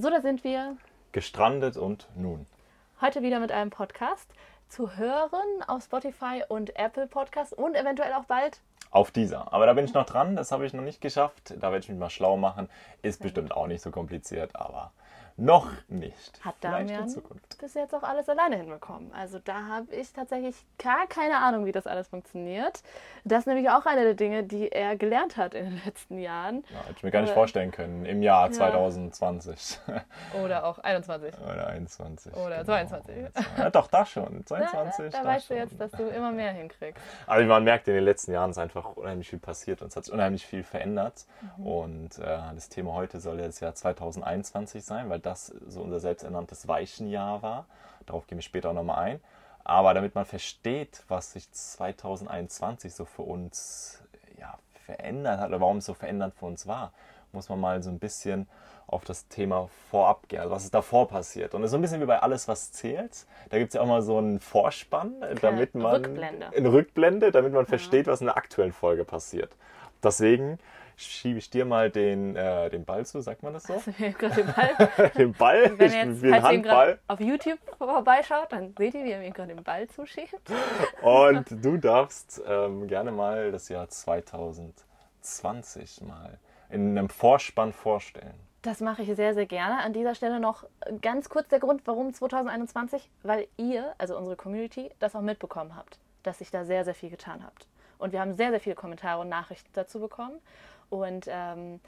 So, da sind wir. Gestrandet und nun. Heute wieder mit einem Podcast zu hören auf Spotify und Apple Podcast und eventuell auch bald auf dieser. Aber da bin ich noch dran, das habe ich noch nicht geschafft. Da werde ich mich mal schlau machen. Ist bestimmt auch nicht so kompliziert, aber noch nicht. Hat Damian bis jetzt auch alles alleine hinbekommen. Also da habe ich tatsächlich gar keine Ahnung, wie das alles funktioniert. Das ist nämlich auch eine der Dinge, die er gelernt hat in den letzten Jahren. Ja, hätte ich mir gar nicht vorstellen können. Im Jahr ja. 2020. Oder auch 21. Oder 21. Oder genau. 22. Ja, doch, da schon. 22. Ja, da, da weißt schon. du jetzt, dass du immer mehr hinkriegst. Aber man merkt, in den letzten Jahren ist einfach unheimlich viel passiert und es hat sich unheimlich viel verändert. Mhm. Und äh, das Thema heute soll das Jahr 2021 sein, weil das so unser selbsternanntes Weichenjahr war. Darauf gehen wir später auch nochmal ein. Aber damit man versteht, was sich 2021 so für uns ja, verändert hat oder warum es so verändert für uns war, muss man mal so ein bisschen auf das Thema vorab gehen, also was ist davor passiert. Und es ist so ein bisschen wie bei alles, was zählt. Da gibt es ja auch mal so einen Vorspann, okay. damit man Rückblende. eine Rückblende, damit man ja. versteht, was in der aktuellen Folge passiert. Deswegen schiebe ich dir mal den, äh, den Ball zu, sagt man das so? Also, den Ball. den Ball? Wenn ihr jetzt, den Handball. auf YouTube vorbeischaut, dann seht ihr, wie er mir gerade den Ball zuschiebt. Und du darfst ähm, gerne mal das Jahr 2020 mal in einem Vorspann vorstellen. Das mache ich sehr, sehr gerne. An dieser Stelle noch ganz kurz der Grund, warum 2021, weil ihr, also unsere Community, das auch mitbekommen habt, dass sich da sehr, sehr viel getan habt. Und wir haben sehr, sehr viele Kommentare und Nachrichten dazu bekommen. Und ähm,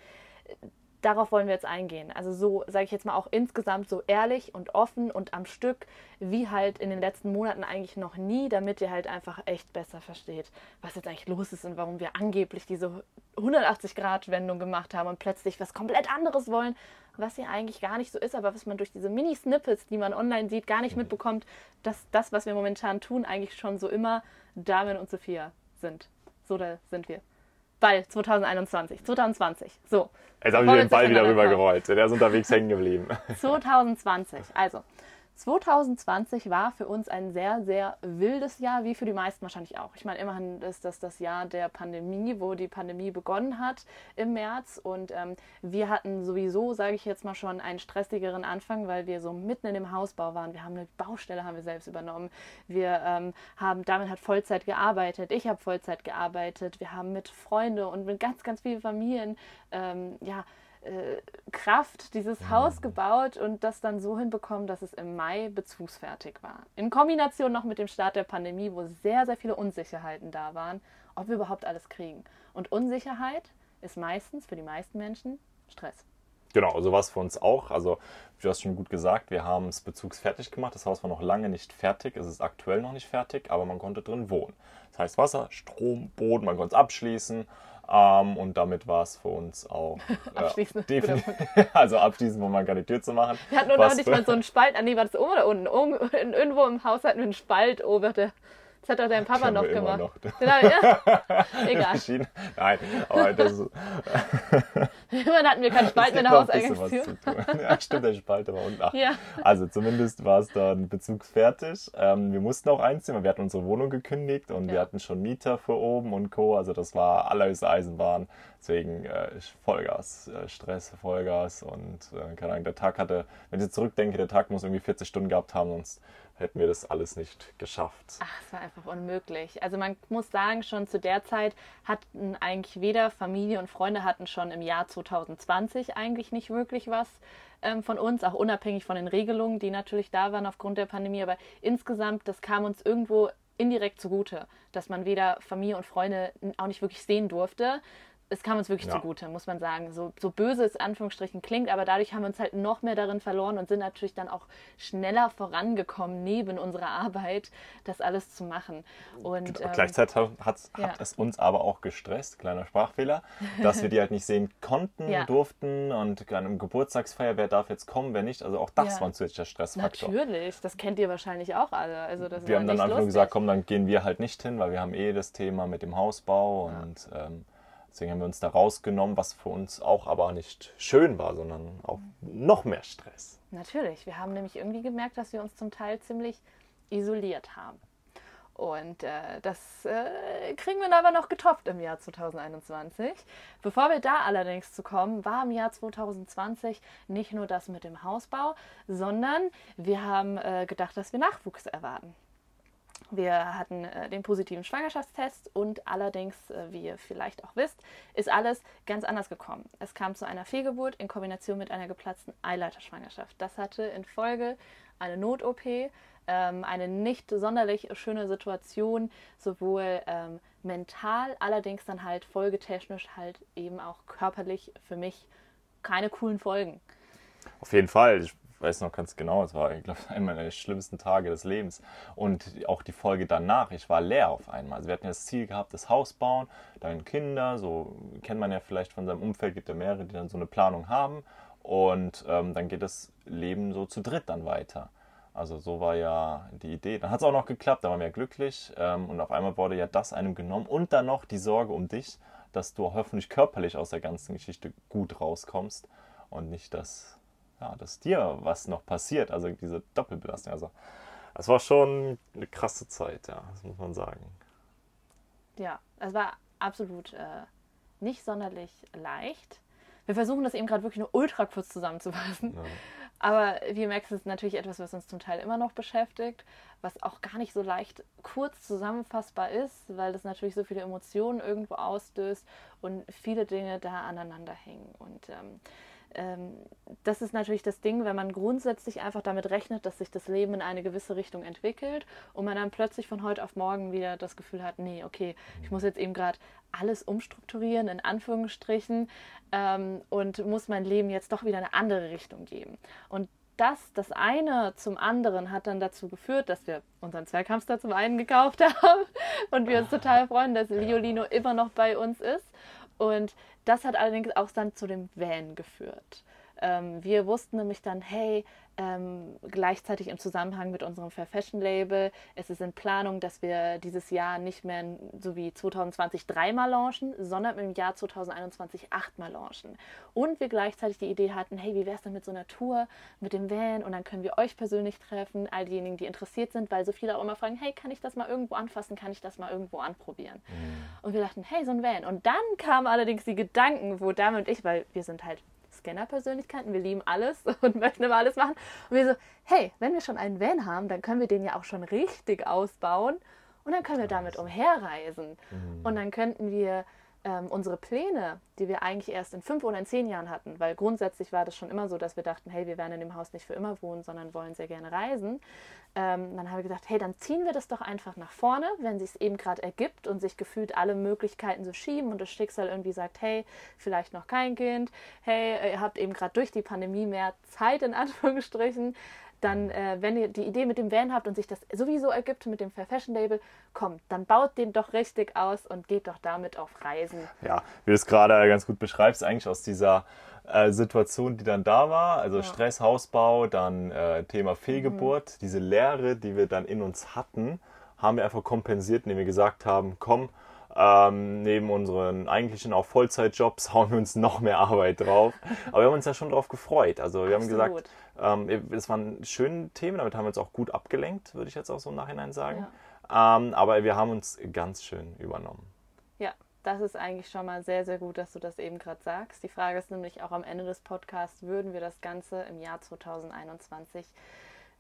darauf wollen wir jetzt eingehen. Also so, sage ich jetzt mal, auch insgesamt so ehrlich und offen und am Stück, wie halt in den letzten Monaten eigentlich noch nie, damit ihr halt einfach echt besser versteht, was jetzt eigentlich los ist und warum wir angeblich diese 180-Grad-Wendung gemacht haben und plötzlich was komplett anderes wollen, was ja eigentlich gar nicht so ist, aber was man durch diese Mini-Snippets, die man online sieht, gar nicht mitbekommt, dass das, was wir momentan tun, eigentlich schon so immer Damen und Sophia sind. So da sind wir. Ball 2021, 2020. So. Jetzt haben wir den Ball wieder rübergerollt. Der ist unterwegs hängen geblieben. 2020. Also, 2020 war für uns ein sehr, sehr wildes Jahr, wie für die meisten wahrscheinlich auch. Ich meine, immerhin ist das das Jahr der Pandemie, wo die Pandemie begonnen hat im März. Und ähm, wir hatten sowieso, sage ich jetzt mal schon, einen stressigeren Anfang, weil wir so mitten in dem Hausbau waren. Wir haben eine Baustelle, haben wir selbst übernommen. Wir ähm, haben, damit hat Vollzeit gearbeitet. Ich habe Vollzeit gearbeitet. Wir haben mit Freunden und mit ganz, ganz vielen Familien, ähm, ja, Kraft dieses Haus gebaut und das dann so hinbekommen, dass es im Mai bezugsfertig war. In Kombination noch mit dem Start der Pandemie, wo sehr, sehr viele Unsicherheiten da waren, ob wir überhaupt alles kriegen. Und Unsicherheit ist meistens für die meisten Menschen Stress. Genau, so war es für uns auch. Also, du hast schon gut gesagt, wir haben es bezugsfertig gemacht. Das Haus war noch lange nicht fertig. Es ist aktuell noch nicht fertig, aber man konnte drin wohnen. Das heißt Wasser, Strom, Boden, man konnte es abschließen. Ähm, und damit war es für uns auch abschließend. Äh, also abschließend, wo man keine Tür zu machen. Wir hatten nur noch nicht mal so einen Spalt. Ah, nee, war das oben oder unten? Irgendwo im Haus hatten wir einen Spalt oben. Das hat doch dein Papa noch gemacht. Noch. Genau, ja. Egal. Nein, aber das. Immerhin hatten wir keinen Spalt in der Hauseingangstür. Ja, stimmt, der Spalt war unten. Ach. Ja. Also zumindest war es dann bezugsfertig. Ähm, wir mussten auch einziehen, weil wir hatten unsere Wohnung gekündigt und ja. wir hatten schon Mieter für oben und Co. Also das war allerhöchste Eisenbahn. Deswegen äh, Vollgas, äh, Stress, Vollgas und äh, keine Ahnung, der Tag hatte, wenn ich zurückdenke, der Tag muss irgendwie 40 Stunden gehabt haben, sonst hätten wir das alles nicht geschafft. Ach, es war einfach unmöglich. Also man muss sagen, schon zu der Zeit hatten eigentlich weder Familie und Freunde hatten schon im Jahr 2020 eigentlich nicht wirklich was ähm, von uns, auch unabhängig von den Regelungen, die natürlich da waren aufgrund der Pandemie. Aber insgesamt, das kam uns irgendwo indirekt zugute, dass man weder Familie und Freunde auch nicht wirklich sehen durfte es kam uns wirklich ja. zugute, muss man sagen. So, so böse es Anführungsstrichen klingt, aber dadurch haben wir uns halt noch mehr darin verloren und sind natürlich dann auch schneller vorangekommen, neben unserer Arbeit, das alles zu machen. Und, genau. ähm, Gleichzeitig hat, hat ja. es uns aber auch gestresst, kleiner Sprachfehler, dass wir die halt nicht sehen konnten, ja. durften und dann im Geburtstagsfeier, wer darf jetzt kommen, wer nicht. Also auch das war ein zusätzlicher Stressfaktor. Natürlich, das kennt ihr wahrscheinlich auch alle. Also das wir haben dann einfach gesagt, komm, dann gehen wir halt nicht hin, weil wir haben eh das Thema mit dem Hausbau und ähm, Deswegen haben wir uns da rausgenommen, was für uns auch aber nicht schön war, sondern auch noch mehr Stress. Natürlich. Wir haben nämlich irgendwie gemerkt, dass wir uns zum Teil ziemlich isoliert haben. Und äh, das äh, kriegen wir aber noch getoppt im Jahr 2021. Bevor wir da allerdings zu kommen, war im Jahr 2020 nicht nur das mit dem Hausbau, sondern wir haben äh, gedacht, dass wir Nachwuchs erwarten. Wir hatten äh, den positiven Schwangerschaftstest und allerdings, äh, wie ihr vielleicht auch wisst, ist alles ganz anders gekommen. Es kam zu einer Fehlgeburt in Kombination mit einer geplatzten Eileiterschwangerschaft. Das hatte in Folge eine Not-OP, ähm, eine nicht sonderlich schöne Situation, sowohl ähm, mental, allerdings dann halt folgetechnisch halt eben auch körperlich für mich keine coolen Folgen. Auf jeden Fall. Weiß noch ganz genau, es war, ich glaube, einer der schlimmsten Tage des Lebens. Und auch die Folge danach, ich war leer auf einmal. Also wir hatten ja das Ziel gehabt, das Haus bauen, dann Kinder, so kennt man ja vielleicht von seinem Umfeld, gibt ja mehrere, die dann so eine Planung haben. Und ähm, dann geht das Leben so zu dritt dann weiter. Also so war ja die Idee. Dann hat es auch noch geklappt, da waren wir glücklich. Ähm, und auf einmal wurde ja das einem genommen und dann noch die Sorge um dich, dass du hoffentlich körperlich aus der ganzen Geschichte gut rauskommst und nicht, dass, ja, dass dir was noch passiert. Also diese Doppelbelastung. Also es war schon eine krasse Zeit, ja, das muss man sagen. Ja, es war absolut äh, nicht sonderlich leicht. Wir versuchen das eben gerade wirklich nur ultra kurz zusammenzufassen. Ja. Aber wie merkst, ist natürlich etwas, was uns zum Teil immer noch beschäftigt, was auch gar nicht so leicht kurz zusammenfassbar ist, weil das natürlich so viele Emotionen irgendwo auslöst und viele Dinge da aneinander hängen. Und ähm, das ist natürlich das Ding, wenn man grundsätzlich einfach damit rechnet, dass sich das Leben in eine gewisse Richtung entwickelt und man dann plötzlich von heute auf morgen wieder das Gefühl hat, nee, okay, ich muss jetzt eben gerade alles umstrukturieren, in Anführungsstrichen, ähm, und muss mein Leben jetzt doch wieder eine andere Richtung geben. Und das, das eine zum anderen hat dann dazu geführt, dass wir unseren Zwerghamster zum einen gekauft haben und wir uns total freuen, dass Violino immer noch bei uns ist. Und das hat allerdings auch dann zu dem Van geführt. Ähm, wir wussten nämlich dann, hey, ähm, gleichzeitig im Zusammenhang mit unserem Fair Fashion Label, es ist in Planung, dass wir dieses Jahr nicht mehr so wie 2020 dreimal launchen, sondern im Jahr 2021 achtmal launchen. Und wir gleichzeitig die Idee hatten, hey, wie wäre es denn mit so einer Tour mit dem Van und dann können wir euch persönlich treffen, all diejenigen, die interessiert sind, weil so viele auch immer fragen, hey, kann ich das mal irgendwo anfassen, kann ich das mal irgendwo anprobieren? Mhm. Und wir dachten, hey, so ein Van. Und dann kamen allerdings die Gedanken, wo Dame und ich, weil wir sind halt Scanner-Persönlichkeiten, wir lieben alles und möchten immer alles machen. Und wir so, hey, wenn wir schon einen Van haben, dann können wir den ja auch schon richtig ausbauen und dann können wir damit umherreisen. Mhm. Und dann könnten wir ähm, unsere Pläne, die wir eigentlich erst in fünf oder in zehn Jahren hatten, weil grundsätzlich war das schon immer so, dass wir dachten, hey, wir werden in dem Haus nicht für immer wohnen, sondern wollen sehr gerne reisen. Ähm, dann haben wir gesagt, hey, dann ziehen wir das doch einfach nach vorne, wenn sich es eben gerade ergibt und sich gefühlt alle Möglichkeiten so schieben und das Schicksal irgendwie sagt, hey, vielleicht noch kein Kind, hey, ihr habt eben gerade durch die Pandemie mehr Zeit in Anführungsstrichen dann, äh, wenn ihr die Idee mit dem Van habt und sich das sowieso ergibt mit dem Fair Fashion Label, kommt, dann baut den doch richtig aus und geht doch damit auf Reisen. Ja, wie du es gerade ganz gut beschreibst, eigentlich aus dieser äh, Situation, die dann da war, also ja. Stress, Hausbau, dann äh, Thema Fehlgeburt, mhm. diese Lehre, die wir dann in uns hatten, haben wir einfach kompensiert, indem wir gesagt haben, komm, ähm, neben unseren eigentlichen auch Vollzeitjobs hauen wir uns noch mehr Arbeit drauf. Aber wir haben uns ja schon drauf gefreut. Also wir Absolut. haben gesagt, ähm, es waren schöne Themen, damit haben wir uns auch gut abgelenkt, würde ich jetzt auch so im Nachhinein sagen. Ja. Ähm, aber wir haben uns ganz schön übernommen. Ja, das ist eigentlich schon mal sehr, sehr gut, dass du das eben gerade sagst. Die Frage ist nämlich auch am Ende des Podcasts, würden wir das Ganze im Jahr 2021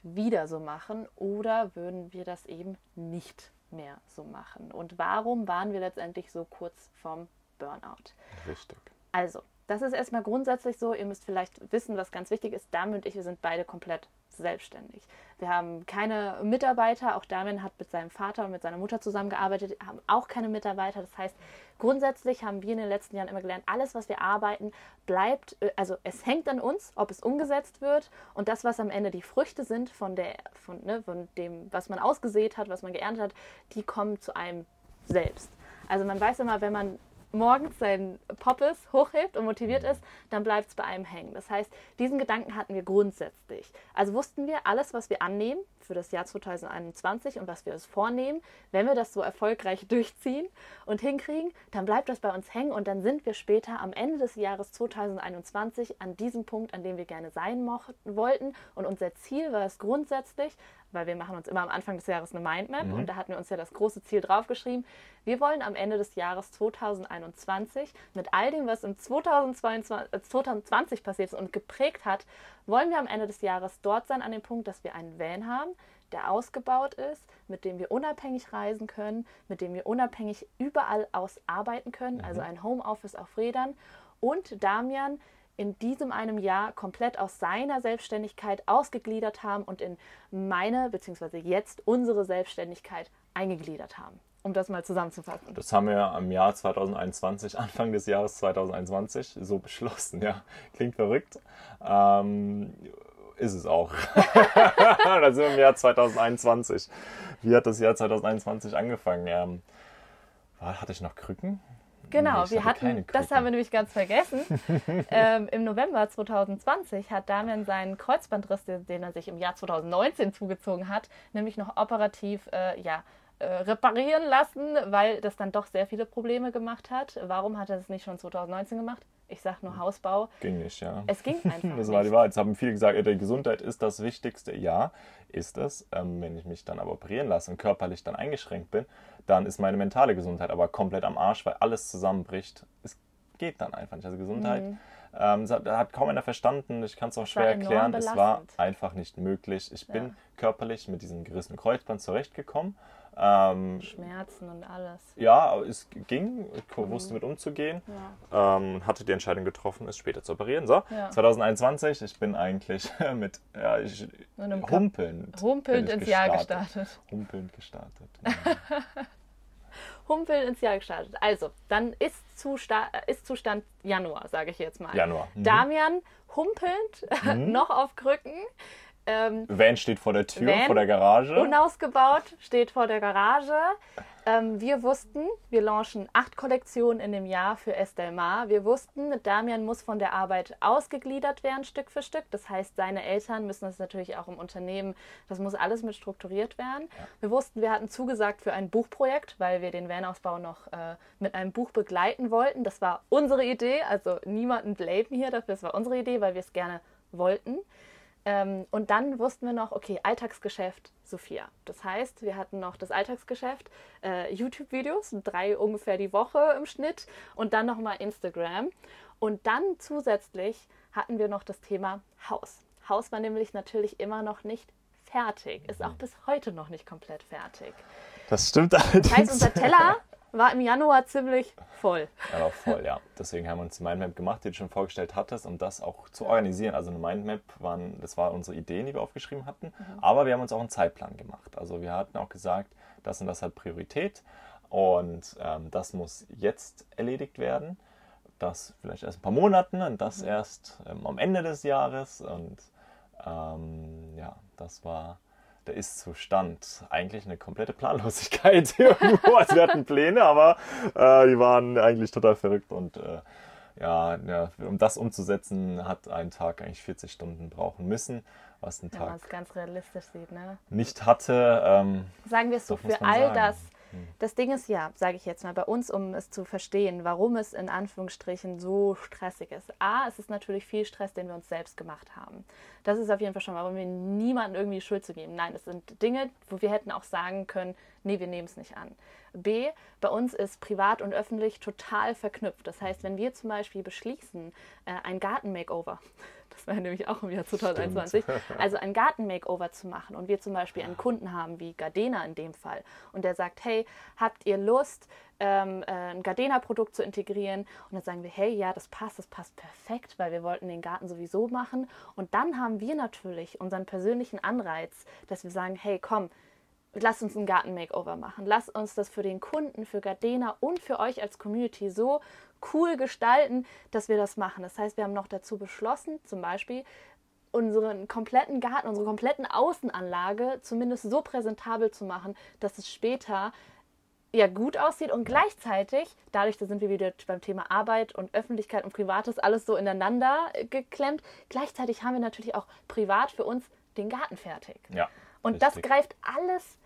wieder so machen oder würden wir das eben nicht mehr so machen? Und warum waren wir letztendlich so kurz vorm Burnout? Richtig. Also, das ist erstmal grundsätzlich so. Ihr müsst vielleicht wissen, was ganz wichtig ist. Dame und ich, wir sind beide komplett selbstständig. Wir haben keine Mitarbeiter. Auch Damien hat mit seinem Vater und mit seiner Mutter zusammengearbeitet, haben auch keine Mitarbeiter. Das heißt, grundsätzlich haben wir in den letzten Jahren immer gelernt, alles, was wir arbeiten, bleibt, äh, also es hängt an uns, ob es umgesetzt wird. Und das, was am Ende die Früchte sind von, der, von, ne, von dem, was man ausgesät hat, was man geerntet hat, die kommen zu einem selbst. Also man weiß immer, wenn man morgens seinen Poppes hochhebt und motiviert ist, dann bleibt es bei einem hängen. Das heißt, diesen Gedanken hatten wir grundsätzlich. Also wussten wir, alles, was wir annehmen für das Jahr 2021 und was wir uns vornehmen, wenn wir das so erfolgreich durchziehen und hinkriegen, dann bleibt das bei uns hängen und dann sind wir später am Ende des Jahres 2021 an diesem Punkt, an dem wir gerne sein wollten. Und unser Ziel war es grundsätzlich, weil wir machen uns immer am Anfang des Jahres eine Mindmap Mhm. und da hatten wir uns ja das große Ziel draufgeschrieben. Wir wollen am Ende des Jahres 2021 mit all dem, was im 2022, äh, 2020 passiert ist und geprägt hat, wollen wir am Ende des Jahres dort sein an dem Punkt, dass wir einen Van haben, der ausgebaut ist, mit dem wir unabhängig reisen können, mit dem wir unabhängig überall aus arbeiten können, also ein Homeoffice auf Rädern. Und Damian in diesem einem Jahr komplett aus seiner Selbstständigkeit ausgegliedert haben und in meine, beziehungsweise jetzt unsere Selbstständigkeit eingegliedert haben. Um das mal zusammenzufassen. Das haben wir im Jahr 2021, Anfang des Jahres 2021, so beschlossen. Ja, klingt verrückt. Ähm, ist es auch. da sind wir im Jahr 2021. Wie hat das Jahr 2021 angefangen? Ähm, hatte ich noch Krücken? Genau, Nee, wir hatten, das haben wir nämlich ganz vergessen. ähm, Im November 2020 hat Damian seinen Kreuzbandriss, den, er sich im Jahr 2019 zugezogen hat, nämlich noch operativ äh, ja, äh, reparieren lassen, weil das dann doch sehr viele Probleme gemacht hat. Warum hat er das nicht schon 2019 gemacht? Ich sage nur Hausbau. Ging nicht, ja. Es ging einfach Das war die nicht. Wahrheit. Es haben viele gesagt, die Gesundheit ist das Wichtigste. Ja, ist es. Ähm, wenn ich mich dann aber operieren lasse und körperlich dann eingeschränkt bin, dann ist meine mentale Gesundheit aber komplett am Arsch, weil alles zusammenbricht. Es geht dann einfach nicht. Also Gesundheit, ähm, das hat, kaum einer verstanden. Ich kann es auch schwer Mhm. erklären. Es war belastend. einfach nicht möglich. Ich bin Ja. körperlich mit diesem gerissenen Kreuzband zurechtgekommen. Ähm, Schmerzen und alles. ja, aber es ging. Ich Mhm. wusste mit umzugehen Ja. ähm, hatte die Entscheidung getroffen, es später zu operieren. So, Ja. 2021, ich bin eigentlich mit ja, ich, Mit humpelnd, Humpelnd ins Jahr gestartet. Humpelnd gestartet. Humpelnd ins Jahr gestartet. Also, dann ist, Zusta ist Zustand Januar, sage ich jetzt mal. Januar. Mhm. Damian humpelnd, noch auf Krücken, ähm, Van steht vor der Tür, Van, vor der Garage. unausgebaut, steht vor der Garage. Ähm, wir wussten, wir launchen acht Kollektionen in dem Jahr für Estelle Mar. Wir wussten, Damian muss von der Arbeit ausgegliedert werden, Stück für Stück. Das heißt, seine Eltern müssen das natürlich auch im Unternehmen, das muss alles mit strukturiert werden. Wir wussten, wir hatten zugesagt für ein Buchprojekt, weil wir den Vanausbau noch äh, mit einem Buch begleiten wollten. Das war unsere Idee, also niemanden blamen hier dafür, das war unsere Idee, weil wir es gerne wollten. Ähm, und dann wussten wir noch, okay, Alltagsgeschäft Sophia. Das heißt, wir hatten noch das Alltagsgeschäft, äh, YouTube-Videos, drei ungefähr die Woche im Schnitt und dann nochmal Instagram. Und dann zusätzlich hatten wir noch das Thema Haus. Haus war nämlich natürlich immer noch nicht fertig, ist auch bis heute noch nicht komplett fertig. Das stimmt allerdings. Das heißt, unser Teller war im Januar ziemlich voll. Ja, war voll, ja. Deswegen haben wir uns die Mindmap gemacht, die du schon vorgestellt hattest, um das auch zu organisieren. Also eine Mindmap waren, das war unsere Idee, die wir aufgeschrieben hatten. Aber wir haben uns auch einen Zeitplan gemacht. Also wir hatten auch gesagt, das und das hat Priorität und ähm, das muss jetzt erledigt werden. Das vielleicht erst ein paar Monaten und das erst ähm, am Ende des Jahres. Und ähm, ja, das war der Ist-Zustand. Eigentlich eine komplette Planlosigkeit irgendwo. Also wir hatten Pläne, aber äh, die waren eigentlich total verrückt und äh, ja, ja, um das umzusetzen, hat ein Tag eigentlich 40 Stunden brauchen müssen, was ein man Tag ganz realistisch sieht, ne? nicht hatte. Ähm, sagen wir es so, für all sagen. das. Das Ding ist ja, sage ich jetzt mal, bei uns, um es zu verstehen, warum es in Anführungsstrichen so stressig ist. A, es ist natürlich viel Stress, den wir uns selbst gemacht haben. Das ist auf jeden Fall schon mal, um mir niemandem irgendwie Schuld zu geben. Nein, es sind Dinge, wo wir hätten auch sagen können, nee, wir nehmen es nicht an. B, bei uns ist privat und öffentlich total verknüpft. Das heißt, wenn wir zum Beispiel beschließen, äh, ein Garten-Makeover, das war nämlich auch im Jahr 2021, also ein Garten-Makeover zu machen und wir zum Beispiel einen Kunden haben, wie Gardena in dem Fall, und der sagt, hey, habt ihr Lust, ähm, äh, ein Gardena-Produkt zu integrieren? Und dann sagen wir, hey, ja, das passt, das passt perfekt, weil wir wollten den Garten sowieso machen. Und dann haben wir natürlich unseren persönlichen Anreiz, dass wir sagen, hey, komm, Lass uns ein Garten-Makeover machen. Lass uns das für den Kunden, für Gardena und für euch als Community so cool gestalten, dass wir das machen. Das heißt, wir haben noch dazu beschlossen, zum Beispiel unseren kompletten Garten, unsere kompletten Außenanlage zumindest so präsentabel zu machen, dass es später ja gut aussieht und gleichzeitig, dadurch, da sind wir wieder beim Thema Arbeit und Öffentlichkeit und Privates alles so ineinander äh, geklemmt, gleichzeitig haben wir natürlich auch privat für uns den Garten fertig. ja. Und das richtig. greift alles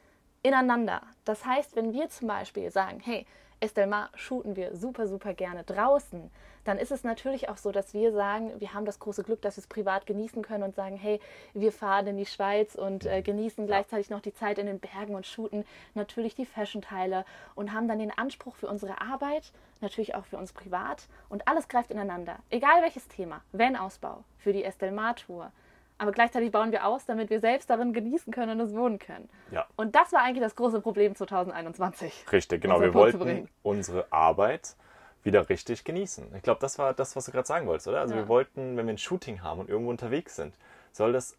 ineinander. Das heißt, wenn wir zum Beispiel sagen, hey, Estelmar shooten wir super, super gerne draußen, dann ist es natürlich auch so, dass wir sagen, wir haben das große Glück, dass wir es privat genießen können und sagen, hey, wir fahren in die Schweiz und äh, genießen gleichzeitig noch die Zeit in den Bergen und shooten natürlich die Fashion-Teile und haben dann den Anspruch für unsere Arbeit, natürlich auch für uns privat und alles greift ineinander. Egal welches Thema, Van-Ausbau, für die Estelmar-Tour, aber gleichzeitig bauen wir aus, damit wir selbst darin genießen können und es wohnen können. Ja. Und das war eigentlich das große Problem 2021. Richtig, genau. Wir wollten unsere Arbeit wieder richtig genießen. Ich glaube, das war das, was du gerade sagen wolltest, oder? Also ja. wir wollten, wenn wir ein Shooting haben und irgendwo unterwegs sind, soll das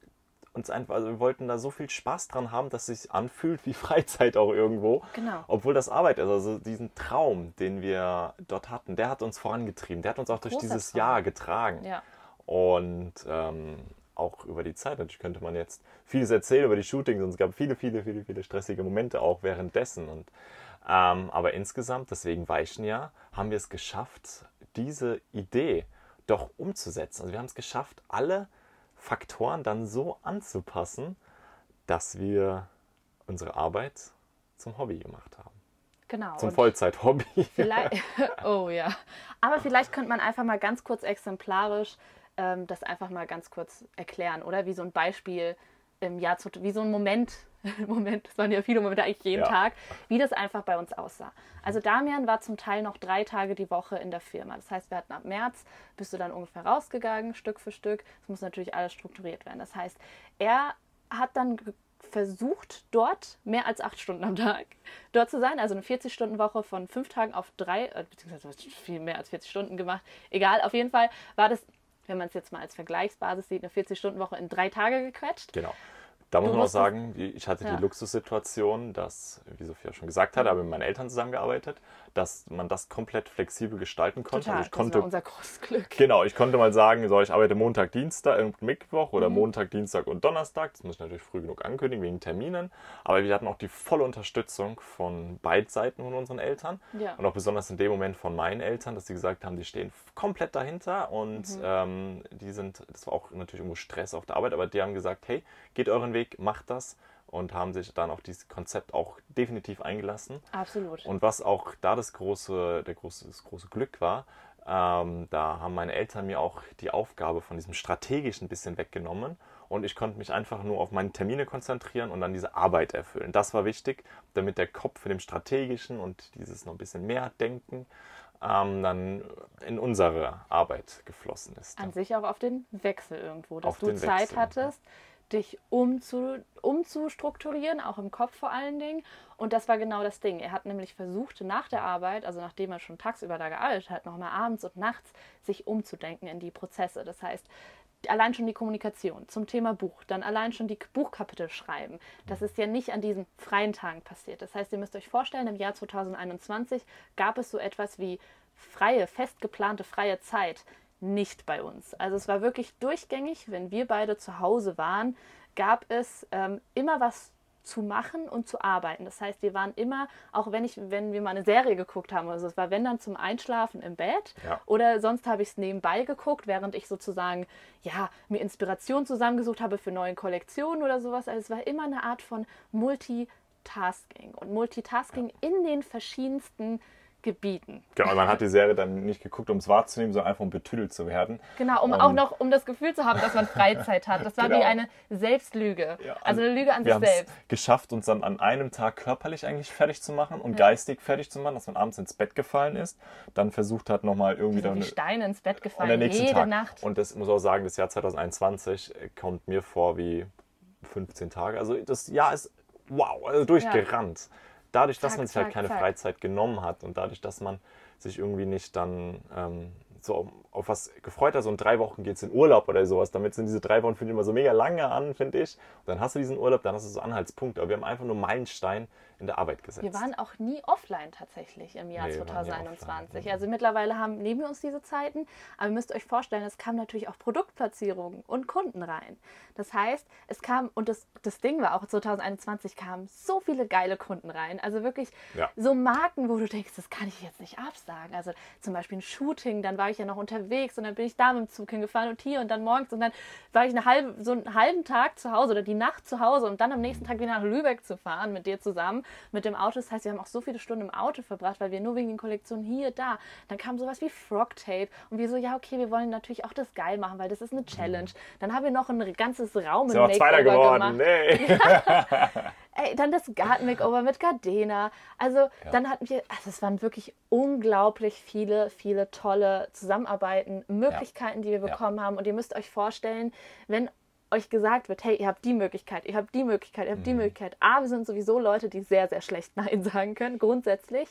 uns einfach, also wir wollten da so viel Spaß dran haben, dass es sich anfühlt wie Freizeit auch irgendwo. Genau. Obwohl das Arbeit ist. Also diesen Traum, den wir dort hatten, der hat uns vorangetrieben. Der hat uns auch durch Großer dieses Traum. Jahr getragen. Ja. Und ähm, auch über die Zeit. Natürlich könnte man jetzt vieles erzählen über die Shootings und es gab viele, viele, viele, viele stressige Momente auch währenddessen. Und, ähm, aber insgesamt, deswegen weichen ja, haben wir es geschafft, diese Idee doch umzusetzen. Also wir haben es geschafft, alle Faktoren dann so anzupassen, dass wir unsere Arbeit zum Hobby gemacht haben. Genau. Zum Vollzeit-Hobby. oh ja. Aber vielleicht könnte man einfach mal ganz kurz exemplarisch ähm, das einfach mal ganz kurz erklären, oder? Wie so ein Beispiel im Jahr, zu, wie so ein Moment, Moment, das waren ja viele Momente eigentlich jeden ja. Tag, wie das einfach bei uns aussah. Also Damian war zum Teil noch drei Tage die Woche in der Firma. Das heißt, wir hatten ab März, bist du dann ungefähr rausgegangen, Stück für Stück. Es muss natürlich alles strukturiert werden. Das heißt, er hat dann versucht, dort mehr als acht Stunden am Tag dort zu sein. Also eine 40-Stunden-Woche von fünf Tagen auf drei, äh, beziehungsweise viel mehr als 40 Stunden gemacht. Egal, auf jeden Fall war das wenn man es jetzt mal als Vergleichsbasis sieht, eine 40-Stunden-Woche in drei Tage gequetscht. Genau. Da muss man auch sagen, ich hatte ja. die Luxussituation, dass, wie Sophia schon gesagt hat, habe mit meinen Eltern zusammengearbeitet, dass man das komplett flexibel gestalten konnte. Total, also ich konnte, das war unser großes Glück. Genau, ich konnte mal sagen, so, ich arbeite Montag, Dienstag, und Mittwoch oder mhm. Montag, Dienstag und Donnerstag. Das muss ich natürlich früh genug ankündigen wegen Terminen. Aber wir hatten auch die volle Unterstützung von beiden Seiten von unseren Eltern. Ja. Und auch besonders in dem Moment von meinen Eltern, dass sie gesagt haben, die stehen komplett dahinter und mhm. ähm, die sind, das war auch natürlich irgendwo Stress auf der Arbeit, aber die haben gesagt, hey, geht euren Weg, macht das und haben sich dann auf dieses Konzept auch definitiv eingelassen. Absolut. Und was auch da das große, der große, das große Glück war, ähm, da haben meine Eltern mir auch die Aufgabe von diesem strategischen ein bisschen weggenommen und ich konnte mich einfach nur auf meine Termine konzentrieren und dann diese Arbeit erfüllen. Das war wichtig, damit der Kopf in dem strategischen und dieses noch ein bisschen mehr Denken ähm, dann in unsere Arbeit geflossen ist. An sich auch auf den Wechsel irgendwo, dass auf du Zeit Wechsel, hattest. Ja dich umzu, umzustrukturieren, auch im Kopf vor allen Dingen. Und das war genau das Ding. Er hat nämlich versucht, nach der Arbeit, also nachdem er schon tagsüber da gearbeitet hat, nochmal abends und nachts sich umzudenken in die Prozesse. Das heißt, allein schon die Kommunikation zum Thema Buch, dann allein schon die Buchkapitel schreiben. Das ist ja nicht an diesen freien Tagen passiert. Das heißt, ihr müsst euch vorstellen, im Jahr 2021 gab es so etwas wie freie, fest geplante freie Zeit nicht bei uns. Also es war wirklich durchgängig, wenn wir beide zu Hause waren, gab es ähm, immer was zu machen und zu arbeiten. Das heißt, wir waren immer, auch wenn ich, wenn wir mal eine Serie geguckt haben, also es war wenn dann zum Einschlafen im Bett ja. oder sonst habe ich es nebenbei geguckt, während ich sozusagen ja mir Inspiration zusammengesucht habe für neue Kollektionen oder sowas. Also es war immer eine Art von Multitasking und Multitasking ja. in den verschiedensten Gebieten. Genau, man hat die Serie dann nicht geguckt, um es wahrzunehmen, sondern einfach um betüdelt zu werden. Genau, um und auch noch um das Gefühl zu haben, dass man Freizeit hat. Das war genau. wie eine Selbstlüge. Ja, also, also eine Lüge an wir sich selbst. geschafft, uns dann an einem Tag körperlich eigentlich fertig zu machen und ja. geistig fertig zu machen, dass man abends ins Bett gefallen ist, dann versucht hat, nochmal irgendwie dann. Wie Steine ins Bett gefallen, jede Tag. Nacht. Und das muss auch sagen, das Jahr 2021 kommt mir vor wie 15 Tage. Also das Jahr ist wow, also durchgerannt. Ja dadurch, dass man sich halt keine zack. Freizeit genommen hat und dadurch, dass man sich irgendwie nicht dann ähm, so auf was gefreut hat, so in drei Wochen geht es in Urlaub oder sowas, damit sind diese drei Wochen, finde ich, immer so mega lange an, finde ich. Und dann hast du diesen Urlaub, dann hast du so Anhaltspunkte. Aber wir haben einfach nur Meilenstein in der Arbeit gesetzt. Wir waren auch nie offline tatsächlich im Jahr nee, 2021. Also mittlerweile haben neben uns diese Zeiten, aber ihr müsst euch vorstellen, es kamen natürlich auch Produktplatzierungen und Kunden rein. Das heißt, es kam, und das, das Ding war auch 2021 kamen so viele geile Kunden rein. Also wirklich ja. so Marken, wo du denkst, das kann ich jetzt nicht absagen. Also zum Beispiel ein Shooting, dann war ich ja noch unterwegs unterwegs und dann bin ich da mit dem Zug hingefahren und hier und dann morgens und dann war ich eine halbe, so einen halben Tag zu Hause oder die Nacht zu Hause und dann am nächsten Tag wieder nach Lübeck zu fahren mit dir zusammen mit dem Auto. Das heißt, wir haben auch so viele Stunden im Auto verbracht, weil wir nur wegen den Kollektionen hier, da. Dann kam sowas wie Frog Tape und wir so, ja, okay, wir wollen natürlich auch das geil machen, weil das ist eine Challenge. Dann haben wir noch ein ganzes Raum ja auch Zweiter geworden. Ey, dann das Garten-Makeover mit Gardena. Also dann hatten wir, also es waren wirklich unglaublich viele, viele tolle Zusammenarbeiten, Möglichkeiten, die wir bekommen haben. Und ihr müsst euch vorstellen, wenn euch gesagt wird, hey, ihr habt die Möglichkeit, ihr habt die Möglichkeit, ihr habt die Möglichkeit. A, wir sind sowieso Leute, die sehr, sehr schlecht Nein sagen können, grundsätzlich.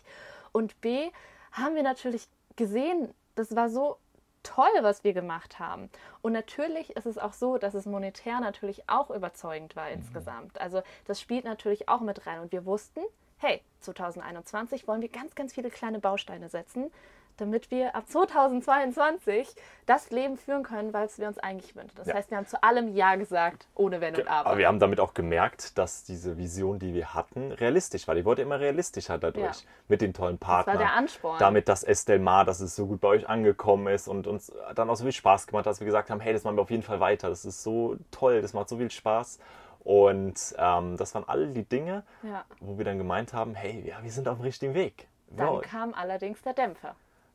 Und B, haben wir natürlich gesehen, das war so toll, was wir gemacht haben. Und natürlich ist es auch so, dass es monetär natürlich auch überzeugend war insgesamt. Also das spielt natürlich auch mit rein. Und wir wussten, hey, 2021 wollen wir ganz, ganz viele kleine Bausteine setzen, damit wir ab 2022 das Leben führen können, was wir uns eigentlich wünschen. Das Ja. heißt, wir haben zu allem Ja gesagt, ohne Wenn und Aber. Aber wir haben damit auch gemerkt, dass diese Vision, die wir hatten, realistisch war. Die wurde immer realistischer dadurch. Ja. Mit den tollen Partnern. der Ansporn. Damit, dass Estelle Mar, dass es so gut bei euch angekommen ist und uns dann auch so viel Spaß gemacht hat, dass wir gesagt haben, hey, das machen wir auf jeden Fall weiter. Das ist so toll, das macht so viel Spaß. Und ähm, das waren all die Dinge, Ja. wo wir dann gemeint haben, hey, ja, wir sind auf dem richtigen Weg. Dann kam allerdings der Dämpfer.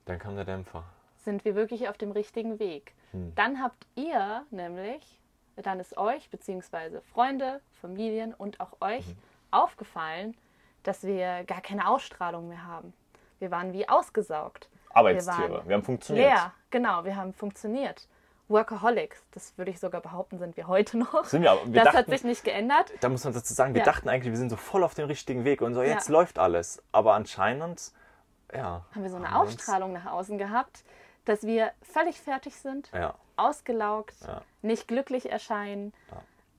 Dann kam der Dämpfer. sind wir wirklich auf dem richtigen Weg. Dann habt ihr nämlich, dann ist euch beziehungsweise Freunde, Familien und auch euch aufgefallen, dass wir gar keine Ausstrahlung mehr haben. Wir waren wie ausgesaugt. Arbeitstiere. Wir Wir haben funktioniert. Leer, genau, wir haben funktioniert. Workaholics, das würde ich sogar behaupten, sind wir heute noch. Sind wir, aber wir das hat dachten- sich nicht geändert. da muss man dazu sagen, wir Ja. dachten eigentlich, wir sind so voll auf dem richtigen Weg und so, jetzt Ja. läuft alles. Aber anscheinend, ja. Haben wir so eine Ausstrahlung nach außen gehabt, dass wir völlig fertig sind, Ja. ausgelaugt, Ja. nicht glücklich erscheinen.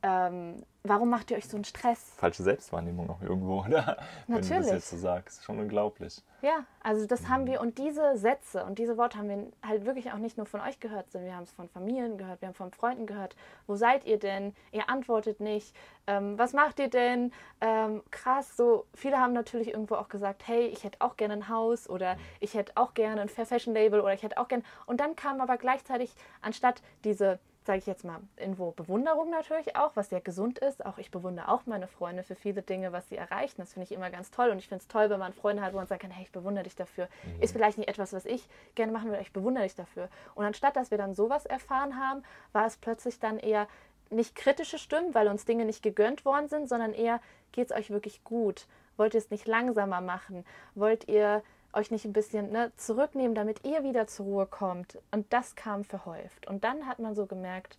Ähm, warum macht ihr euch so einen Stress? Falsche Selbstwahrnehmung auch irgendwo, oder? Wenn du das Natürlich. jetzt so sagst. Schon unglaublich. Ja, also das haben wir und diese Sätze und diese Worte haben wir halt wirklich auch nicht nur von euch gehört, sondern wir haben es von Familien gehört, wir haben von Freunden gehört. Wo seid ihr denn? Ihr antwortet nicht. Ähm, was macht ihr denn? Ähm, krass, so viele haben natürlich irgendwo auch gesagt, hey, ich hätte auch gerne ein Haus oder ich hätte auch gerne ein Fair Fashion Label oder ich hätte auch gerne. Und dann kam aber gleichzeitig anstatt diese sage ich jetzt mal, irgendwo Bewunderung natürlich auch, was ja gesund ist. Auch ich bewundere auch meine Freunde für viele Dinge, was sie erreichen. Das finde ich immer ganz toll. Und ich finde es toll, wenn man Freunde hat, wo man sagen kann, hey, ich bewundere dich dafür. Ist vielleicht nicht etwas, was ich gerne machen würde, ich bewundere dich dafür. Und anstatt, dass wir dann sowas erfahren haben, war es plötzlich dann eher nicht kritische Stimmen, weil uns Dinge nicht gegönnt worden sind, sondern eher, geht es euch wirklich gut? Wollt ihr es nicht langsamer machen? Wollt ihr euch nicht ein bisschen ne, zurücknehmen, damit ihr wieder zur Ruhe kommt? Und das kam verhäuft. Und dann hat man so gemerkt,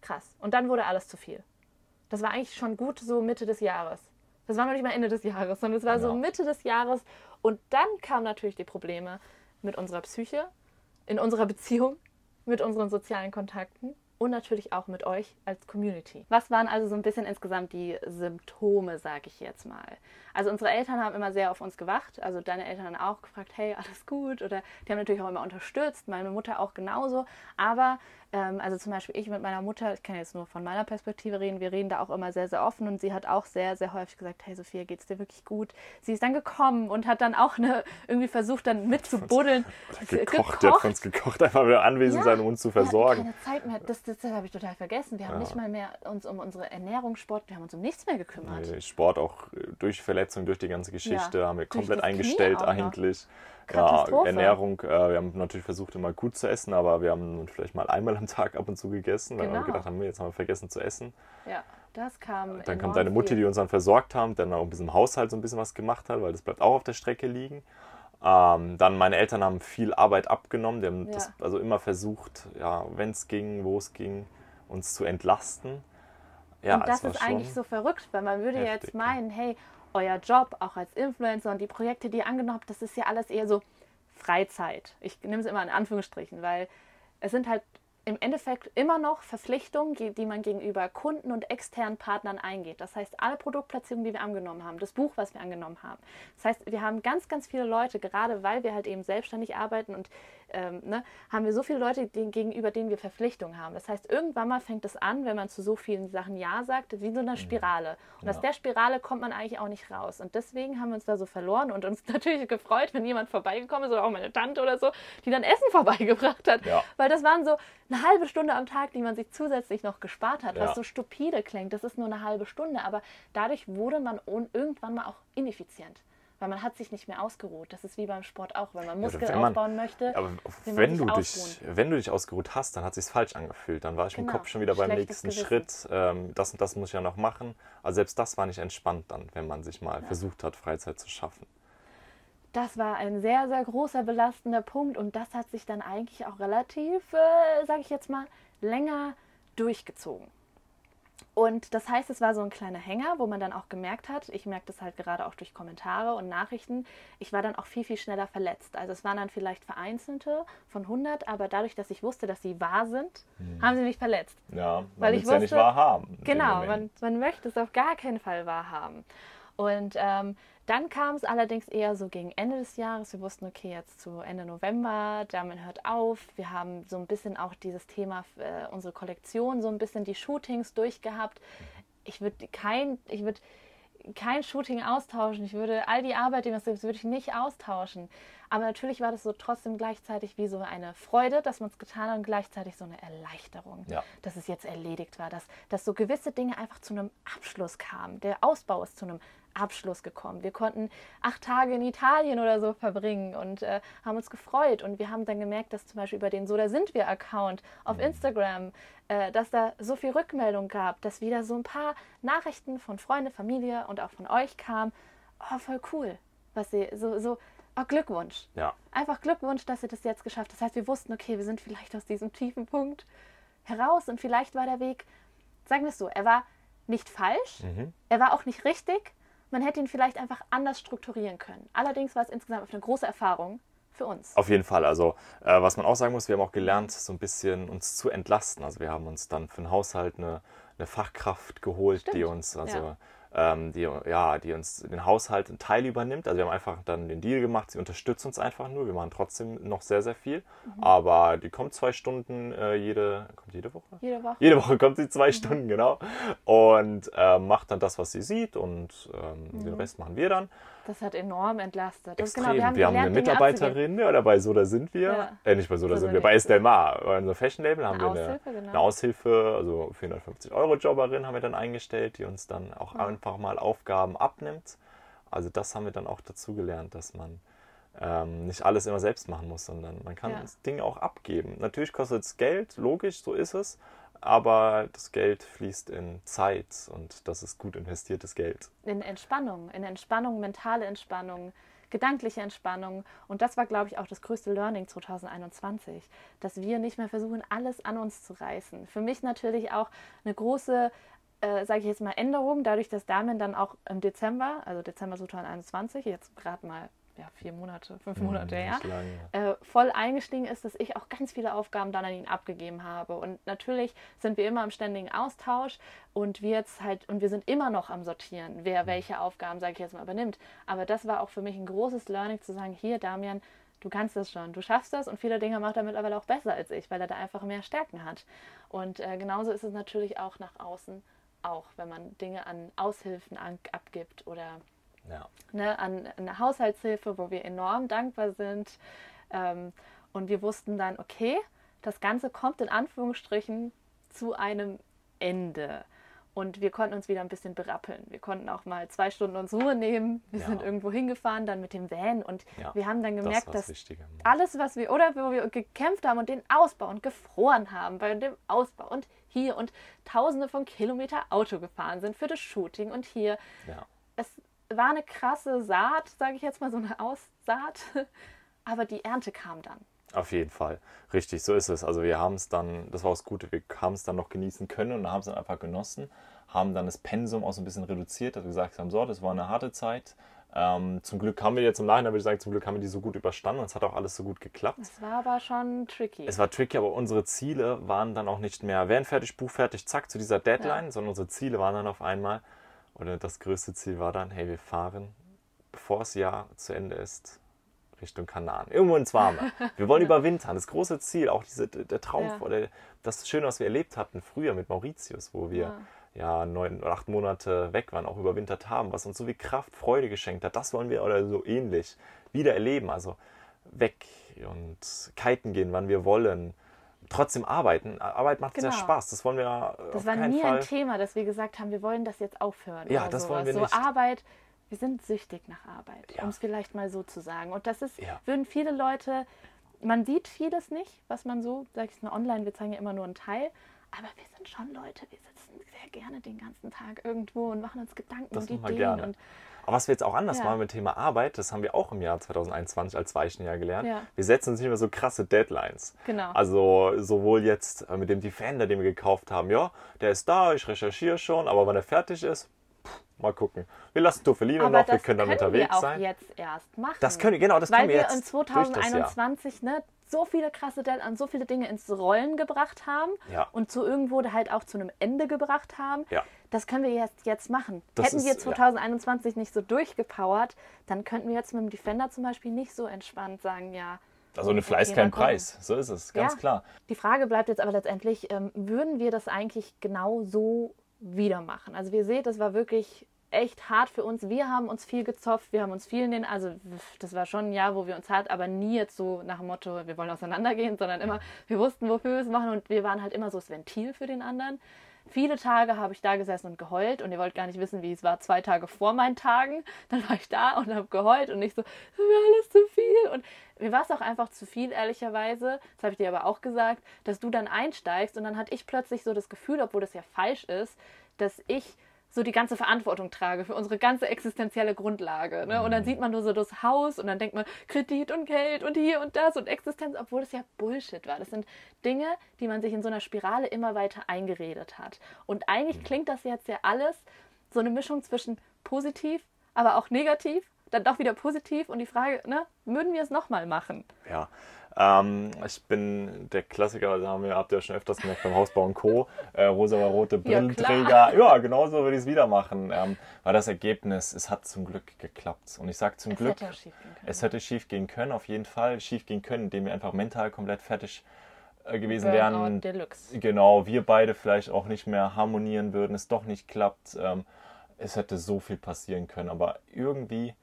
krass. Und dann wurde alles zu viel. Das war eigentlich schon gut so Mitte des Jahres. Das war noch nicht mal Ende des Jahres, sondern es war so Ja. Mitte des Jahres. Und dann kamen natürlich die Probleme mit unserer Psyche, in unserer Beziehung, mit unseren sozialen Kontakten und natürlich auch mit euch als Community. Was waren also so ein bisschen insgesamt die Symptome, sage ich jetzt mal? Also unsere Eltern haben immer sehr auf uns gewacht, also deine Eltern haben auch gefragt, hey, alles gut? Oder die haben natürlich auch immer unterstützt, meine Mutter auch genauso. Aber ähm, also zum Beispiel ich mit meiner Mutter, ich kann jetzt nur von meiner Perspektive reden, wir reden da auch immer sehr, sehr offen und sie hat auch sehr, sehr häufig gesagt, hey Sophia, geht's dir wirklich gut? Sie ist dann gekommen und hat dann auch eine, irgendwie versucht dann mitzubuddeln. Gekocht, der hat für uns gekocht, einfach wieder anwesend Ja. sein, um uns zu Wir hatten versorgen. keine Zeit mehr, das, das, das habe ich total vergessen. Wir haben nicht mal mehr uns um unsere Ernährung, Sport, wir haben uns um nichts mehr gekümmert. Nee, Sport auch äh, durch Verletzung, durch die ganze Geschichte, Ja, haben wir komplett eingestellt auch noch. Ja. Ernährung, äh, wir haben natürlich versucht, immer gut zu essen, aber wir haben vielleicht mal einmal am Tag ab und zu gegessen, weil wir Genau. gedacht haben, jetzt haben wir vergessen zu essen. Ja, das kam. Dann kommt deine Mutti, die uns dann versorgt haben, dann auch ein bisschen im Haushalt so ein bisschen was gemacht hat, weil das bleibt auch auf der Strecke liegen. Ähm, dann meine Eltern haben viel Arbeit abgenommen, die haben Ja. das also immer versucht, ja, wenn es ging, wo es ging, uns zu entlasten. Ja, und das ist eigentlich so verrückt, weil man würde ja jetzt heftig, ja. meinen, hey, euer Job, auch als Influencer und die Projekte, die ihr angenommen habt, das ist ja alles eher so Freizeit. Ich nehme es immer in Anführungsstrichen, weil es sind halt im Endeffekt immer noch Verpflichtungen, die man gegenüber Kunden und externen Partnern eingeht. Das heißt, alle Produktplatzierungen, die wir angenommen haben, das Buch, was wir angenommen haben. Das heißt, wir haben ganz, ganz viele Leute, gerade weil wir halt eben selbstständig arbeiten und ähm, ne, haben wir so viele Leute, denen, gegenüber denen wir Verpflichtungen haben. Das heißt, irgendwann mal fängt es an, wenn man zu so vielen Sachen Ja sagt, wie so eine mhm. Spirale. Und ja. aus der Spirale kommt man eigentlich auch nicht raus. Und deswegen haben wir uns da so verloren und uns natürlich gefreut, wenn jemand vorbeigekommen ist oder auch meine Tante oder so, die dann Essen vorbeigebracht hat. Ja. Weil das waren so eine halbe Stunde am Tag, die man sich zusätzlich noch gespart hat, ja. was so stupide klingt. Das ist nur eine halbe Stunde, aber dadurch wurde man irgendwann mal auch ineffizient weil man hat sich nicht mehr ausgeruht. Das ist wie beim Sport auch, wenn man Muskeln ja, man, aufbauen möchte. Aber wenn du, dich, wenn du dich ausgeruht hast, dann hat es sich falsch angefühlt. Dann war ich genau. im Kopf schon wieder beim nächsten Gewissen. Schritt. Ähm, das und das muss ich ja noch machen. Also selbst das war nicht entspannt dann, wenn man sich mal ja. versucht hat, Freizeit zu schaffen. Das war ein sehr, sehr großer belastender Punkt und das hat sich dann eigentlich auch relativ, äh, sage ich jetzt mal, länger durchgezogen. Und das heißt, es war so ein kleiner Hänger, wo man dann auch gemerkt hat, ich merke das halt gerade auch durch Kommentare und Nachrichten, ich war dann auch viel, viel schneller verletzt. Also es waren dann vielleicht vereinzelte von 100, aber dadurch, dass ich wusste, dass sie wahr sind, hm. haben sie mich verletzt. Ja, weil ich wusste, ja nicht wahr haben. Genau, man, man möchte es auf gar keinen Fall wahr haben. Und ähm, dann kam es allerdings eher so gegen Ende des Jahres. Wir wussten, okay, jetzt zu Ende November, Damen hört auf. Wir haben so ein bisschen auch dieses Thema, äh, unsere Kollektion, so ein bisschen die Shootings durchgehabt. Ich würde kein, ich würde kein Shooting austauschen. Ich würde all die Arbeit, die man gibt, würde ich nicht austauschen. Aber natürlich war das so trotzdem gleichzeitig wie so eine Freude, dass man es getan hat und gleichzeitig so eine Erleichterung, ja. dass es jetzt erledigt war, dass, dass so gewisse Dinge einfach zu einem Abschluss kamen. Der Ausbau ist zu einem Abschluss gekommen. Wir konnten acht Tage in Italien oder so verbringen und äh, haben uns gefreut. Und wir haben dann gemerkt, dass zum Beispiel über den So da sind wir Account auf mhm. Instagram, äh, dass da so viel Rückmeldung gab, dass wieder so ein paar Nachrichten von Freunde, Familie und auch von euch kamen. Oh, voll cool. Was ihr so, so, oh, Glückwunsch. Ja. Einfach Glückwunsch, dass ihr das jetzt geschafft habt. Das heißt, wir wussten, okay, wir sind vielleicht aus diesem tiefen Punkt heraus und vielleicht war der Weg, sagen wir es so, er war nicht falsch, mhm. er war auch nicht richtig, man hätte ihn vielleicht einfach anders strukturieren können. Allerdings war es insgesamt eine große Erfahrung für uns. Auf jeden Fall. Also äh, was man auch sagen muss, wir haben auch gelernt, so ein bisschen uns zu entlasten. Also wir haben uns dann für den Haushalt eine, eine Fachkraft geholt, Stimmt. die uns also ja die, ja, die uns den Haushalt einen Teil übernimmt. Also wir haben einfach dann den Deal gemacht, sie unterstützt uns einfach nur. Wir machen trotzdem noch sehr, sehr viel. Mhm. Aber die kommt zwei Stunden äh, jede, kommt jede Woche? Jede Woche. Jede Woche kommt sie zwei mhm. Stunden, genau. Und äh, macht dann das, was sie sieht und ähm, mhm. den Rest machen wir dann. Das hat enorm entlastet. Extrem. Genau, wir haben, wir haben eine Mitarbeiterin, ja, oder bei So, da sind wir. Ja. Äh, nicht bei So, da so sind wir, bei Estelle Mar, bei unserem Fashion-Label haben eine wir eine Aushilfe, genau. eine Aushilfe, also 450 Euro Jobberin haben wir dann eingestellt, die uns dann auch ja. einfach mal Aufgaben abnimmt. Also das haben wir dann auch dazu gelernt, dass man ähm, nicht alles immer selbst machen muss, sondern man kann ja. das Ding auch abgeben. Natürlich kostet es Geld, logisch, so ist es aber das Geld fließt in Zeit und das ist gut investiertes Geld. In Entspannung, in Entspannung, mentale Entspannung, gedankliche Entspannung. Und das war, glaube ich, auch das größte Learning 2021, dass wir nicht mehr versuchen, alles an uns zu reißen. Für mich natürlich auch eine große, äh, sage ich jetzt mal, Änderung, dadurch, dass Damen dann auch im Dezember, also Dezember 2021, jetzt gerade mal ja, vier Monate, fünf mhm, Monate her, äh, voll eingestiegen ist, dass ich auch ganz viele Aufgaben dann an ihn abgegeben habe. Und natürlich sind wir immer im ständigen Austausch und wir jetzt halt, und wir sind immer noch am Sortieren, wer mhm. welche Aufgaben, sage ich jetzt mal, übernimmt. Aber das war auch für mich ein großes Learning zu sagen, hier, Damian, du kannst das schon, du schaffst das und viele Dinge macht er mittlerweile auch besser als ich, weil er da einfach mehr Stärken hat. Und äh, genauso ist es natürlich auch nach außen, auch wenn man Dinge an Aushilfen an, abgibt oder ja. ne, an eine Haushaltshilfe, wo wir enorm dankbar sind. Ähm, und wir wussten dann, okay, das Ganze kommt in Anführungsstrichen zu einem Ende. Und wir konnten uns wieder ein bisschen berappeln. Wir konnten auch mal zwei Stunden uns Ruhe nehmen. Wir ja. sind irgendwo hingefahren, dann mit dem Van. Und ja, wir haben dann gemerkt, das dass alles, was wir, oder wo wir gekämpft haben und den Ausbau und gefroren haben bei dem Ausbau und hier und tausende von Kilometer Auto gefahren sind für das Shooting und hier. Ja. Es war eine krasse Saat, sage ich jetzt mal, so eine Aussaat. Aber die Ernte kam dann. Auf jeden Fall. Richtig, so ist es. Also wir haben es dann, das war das Gute, wir haben es dann noch genießen können und haben es dann einfach genossen, haben dann das Pensum auch so ein bisschen reduziert, dass wir gesagt haben, so, das war eine harte Zeit. Ähm, zum Glück haben wir jetzt im Nachhinein, würde ich sagen, zum Glück haben wir die so gut überstanden und es hat auch alles so gut geklappt. Es war aber schon tricky. Es war tricky, aber unsere Ziele waren dann auch nicht mehr, werden fertig, Buch fertig, zack, zu dieser Deadline, ja. sondern unsere Ziele waren dann auf einmal, oder das größte Ziel war dann, hey, wir fahren, bevor das Jahr zu Ende ist, Richtung Kanaren. Irgendwo ins Warme. Wir wollen überwintern. Das große Ziel, auch diese, der Traum, Ja. oder das Schöne, was wir erlebt hatten früher mit Mauritius, wo wir ja, neun oder acht Monate weg waren, auch überwintert haben, was uns so viel Kraft, Freude geschenkt hat. Das wollen wir oder so ähnlich wieder erleben. Also weg und kiten gehen, wann wir wollen. Trotzdem arbeiten. Arbeit macht sehr Genau. Spaß. Das wollen wir Das war nie Fall. ein Thema, dass wir gesagt haben, wir wollen das jetzt aufhören. Ja, oder das sowas. wollen wir so nicht. Arbeit, wir sind süchtig nach Arbeit, Ja. um es vielleicht mal so zu sagen. Und das ist, Ja. würden viele Leute, man sieht vieles nicht, was man so, sag ich mal, online, wir zeigen ja immer nur einen Teil, aber wir sind schon Leute, wir sitzen sehr gerne den ganzen Tag irgendwo und machen uns Gedanken Das und Ideen. gerne. Und Aber was wir jetzt auch anders Ja. machen mit Thema Arbeit, das haben wir auch im Jahr 2021 als Weichenjahr gelernt. Ja. Wir setzen uns nicht mehr so krasse Deadlines. Genau. Also sowohl jetzt äh, mit dem Defender, den wir gekauft haben, ja, der ist da, ich recherchiere schon, aber wann er fertig ist, mal gucken. Wir lassen Toffelino aber noch, wir können dann können unterwegs wir auch sein. jetzt erst machen. Das können wir, genau, das Weil können wir wir jetzt in durch das Jahr. 2021 ne, so viele krasse Deadlines, so viele Dinge ins Rollen gebracht haben Ja. und zu irgendwo halt auch zu einem Ende gebracht haben. Ja. Das können wir jetzt, jetzt machen. Das Hätten ist- wir ja. 2021 nicht so durchgepowert, dann könnten wir jetzt mit dem Defender zum Beispiel nicht so entspannt sagen, ja. Also eine Fleiß, kein. Preis. So ist es, ganz Ja. klar. Die Frage bleibt jetzt aber letztendlich, ähm, würden wir das eigentlich genau so wieder machen? Also wir seht, das war wirklich echt hart für uns. Wir haben uns viel gezopft, wir haben uns viel in den, also das war schon ein Jahr, wo wir uns hart, aber nie jetzt so nach dem Motto, wir wollen auseinandergehen, sondern immer, wir wussten, wofür wir es machen und wir waren halt immer so das Ventil für den anderen. Viele Tage habe ich da gesessen und geheult und ihr wollt gar nicht wissen, wie es war zwei Tage vor meinen Tagen. Dann war ich da und habe geheult und nicht so, das mir alles zu viel. Und mir war es auch einfach zu viel, ehrlicherweise. Das habe ich dir aber auch gesagt, dass du dann einsteigst und dann hatte ich plötzlich so das Gefühl, obwohl das ja falsch ist, dass ich so die ganze Verantwortung trage für unsere ganze existenzielle Grundlage. Ne? Und dann sieht man nur so das Haus und dann denkt man Kredit und Geld und hier und das und Existenz, obwohl das ja Bullshit war. Das sind Dinge, die man sich in so einer Spirale immer weiter eingeredet hat. Und eigentlich klingt das jetzt ja alles so eine Mischung zwischen positiv, aber auch negativ, dann doch wieder positiv und die Frage, ne, würden wir es nochmal machen? Ja. Ähm, ich bin der Klassiker, da haben wir, habt ihr ja schon öfters gemerkt, beim Hausbau und Co. Äh, rosa-rote Ja, Brillenträger. Ja, genauso würde ich es wieder machen. Ähm, weil das Ergebnis, es hat zum Glück geklappt. Und ich sage zum Es Glück, hätte es hätte schief gehen können, auf jeden Fall. Schief gehen können, indem wir einfach mental komplett fertig äh, gewesen Burnout wären. Deluxe. Genau, wir beide vielleicht auch nicht mehr harmonieren würden, es doch nicht klappt. Ähm, es hätte so viel passieren können, aber irgendwie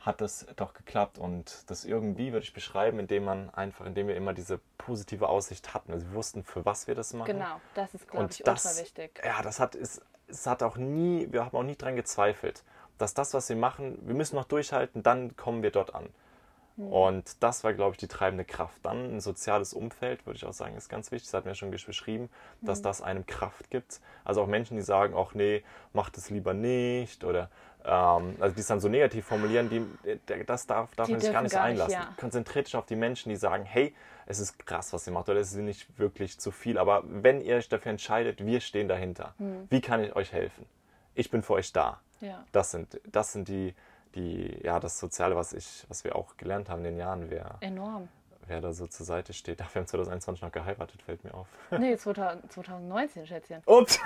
hat es doch geklappt und das irgendwie würde ich beschreiben, indem man einfach, indem wir immer diese positive Aussicht hatten. Also wir wussten, für was wir das machen. Genau, das ist, glaube ich, das, ultra wichtig. ja, das hat, es, es hat auch nie, wir haben auch nie dran gezweifelt, dass das, was wir machen, wir müssen noch durchhalten, dann kommen wir dort an. Hm. Und das war, glaube ich, die treibende Kraft. Dann ein soziales Umfeld, würde ich auch sagen, ist ganz wichtig. Das hat mir schon beschrieben, dass das einem Kraft gibt. Also auch Menschen, die sagen, ach nee, mach das lieber nicht oder ähm, also die es dann so negativ formulieren, die, der- das darf, darf Die man sich gar nicht gar nicht, einlassen. ja. Konzentriert dich auf die Menschen, die sagen, hey, es ist krass, was ihr macht, oder es ist nicht wirklich zu viel. Aber wenn ihr euch dafür entscheidet, wir stehen dahinter. Hm. Wie kann ich euch helfen? Ich bin für euch da. Ja. Das sind, das sind die, die, ja, das Soziale, was ich, was wir auch gelernt haben in den Jahren, wer, Enorm. wer da so zur Seite steht. Ach, wir haben 2021 noch geheiratet, fällt mir auf. Nee, 2000, 2019, Schätzchen. Ups!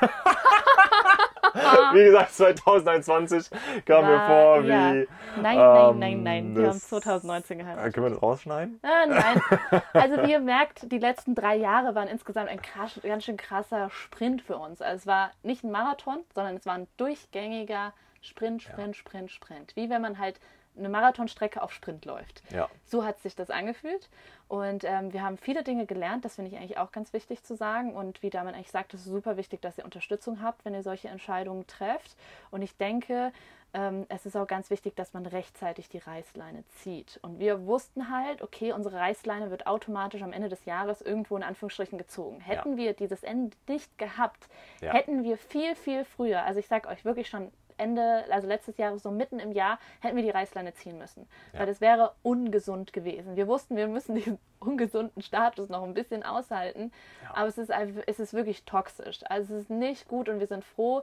wie gesagt, 2021 kam mir vor wie. ja. Nein, ähm, nein, nein, nein. Wir haben das- 2019 Äh, geheiratet. Können wir das rausschneiden? Ah, nein. Also wie ihr merkt, die letzten drei Jahre waren insgesamt ein krass, ganz schön krasser Sprint für uns. Also es war nicht ein Marathon, sondern es war ein durchgängiger Sprint, Sprint, Sprint, Sprint. Wie wenn man halt eine Marathonstrecke auf Sprint läuft. Ja. So hat sich das angefühlt. Und ähm, wir haben viele Dinge gelernt, das finde ich eigentlich auch ganz wichtig zu sagen. Und wie Damen eigentlich sagt, es ist super wichtig, dass ihr Unterstützung habt, wenn ihr solche Entscheidungen trefft. Und ich denke, ähm, es ist auch ganz wichtig, dass man rechtzeitig die Reißleine zieht. Und wir wussten halt, okay, unsere Reißleine wird automatisch am Ende des Jahres irgendwo in Anführungsstrichen gezogen. Hätten wir dieses Ende nicht gehabt, Ja. hätten wir viel, viel früher, also ich sage euch wirklich schon Ende, also letztes Jahr, so mitten im Jahr, hätten wir die Reißleine ziehen müssen. Ja. Weil das wäre ungesund gewesen. Wir wussten, wir müssen diesen ungesunden Status noch ein bisschen aushalten. Aber es ist, es ist wirklich toxisch. Also es ist nicht gut und wir sind froh,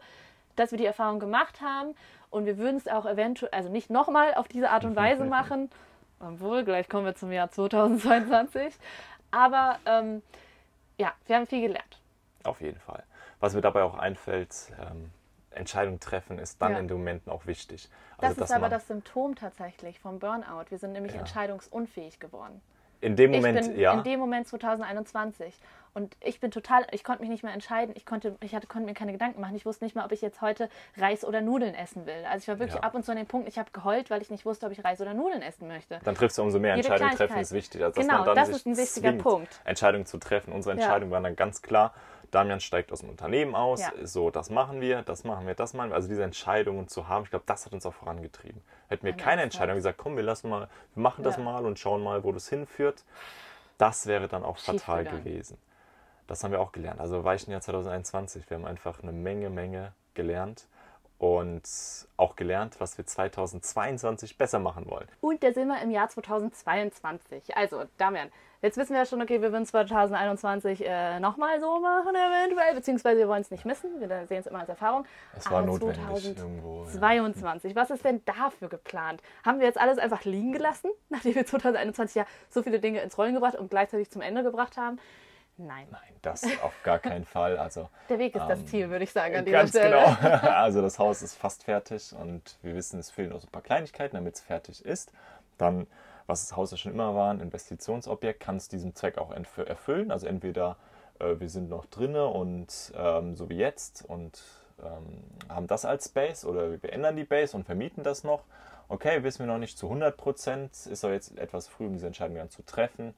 dass wir die Erfahrung gemacht haben. Und wir würden es auch eventuell, also nicht nochmal auf diese Art und Weise machen. Obwohl, gleich kommen wir zum Jahr 2022. Aber ähm, ja, wir haben viel gelernt. Auf jeden Fall. Was mir dabei auch einfällt, ähm, Entscheidung treffen ist dann Ja. in den Momenten auch wichtig. Das Also, ist dass aber das Symptom tatsächlich vom Burnout. Wir sind nämlich Ja. entscheidungsunfähig geworden. in dem Ich Moment, bin ja, in dem Moment 2021 und ich bin total, ich konnte mich nicht mehr entscheiden. Ich konnte, ich hatte, konnte mir keine Gedanken machen. Ich wusste nicht mal, ob ich jetzt heute Reis oder Nudeln essen will. Also ich war wirklich Ja. ab und zu an dem Punkt, ich habe geheult, weil ich nicht wusste, ob ich Reis oder Nudeln essen möchte. dann triffst du umso mehr Jede Entscheidungen treffen, ist wichtig. Also, Genau, das ist ein wichtiger zwingt, Punkt. Entscheidungen zu treffen. Unsere Ja. Entscheidungen waren dann ganz klar. Damian steigt aus dem Unternehmen aus, Ja. so, das machen wir, das machen wir, das machen wir. Also diese Entscheidungen zu haben, ich glaube, das hat uns auch vorangetrieben. Hätten wir keine Entscheidung gesagt, komm, wir lassen mal, wir machen das Ja. mal und schauen mal, wo das hinführt, das wäre dann auch fatal gewesen. Das haben wir auch gelernt. Also Weichenjahr 2021, wir haben einfach eine Menge, Menge gelernt und auch gelernt, was wir 2022 besser machen wollen. Und da sind wir im Jahr 2022. Also, Damian, jetzt wissen wir ja schon, okay, wir würden 2021 äh, nochmal so machen eventuell, beziehungsweise wir wollen es nicht missen. Wir sehen es immer als Erfahrung. Es war Aber notwendig 2000 irgendwo. Ja. 22. Was ist denn dafür geplant? Haben wir jetzt alles einfach liegen gelassen, nachdem wir 2021 ja so viele Dinge ins Rollen gebracht und gleichzeitig zum Ende gebracht haben? Nein. Nein, das auf gar keinen Fall. Also Der Weg ist das Ähm, Ziel, würde ich sagen, an dieser Ganz Stelle. genau. Also das Haus ist fast fertig und wir wissen, es fehlen noch so ein paar Kleinigkeiten, damit es fertig ist. Dann, was das Haus ja schon immer war, ein Investitionsobjekt, kann es diesen Zweck auch erfüllen. Also entweder äh, wir sind noch drinne und ähm, so wie jetzt und ähm, haben das als Space oder wir ändern die Base und vermieten das noch. Okay, wissen wir noch nicht zu 100 Prozent. Ist auch jetzt etwas früh, um diese Entscheidung dann zu treffen.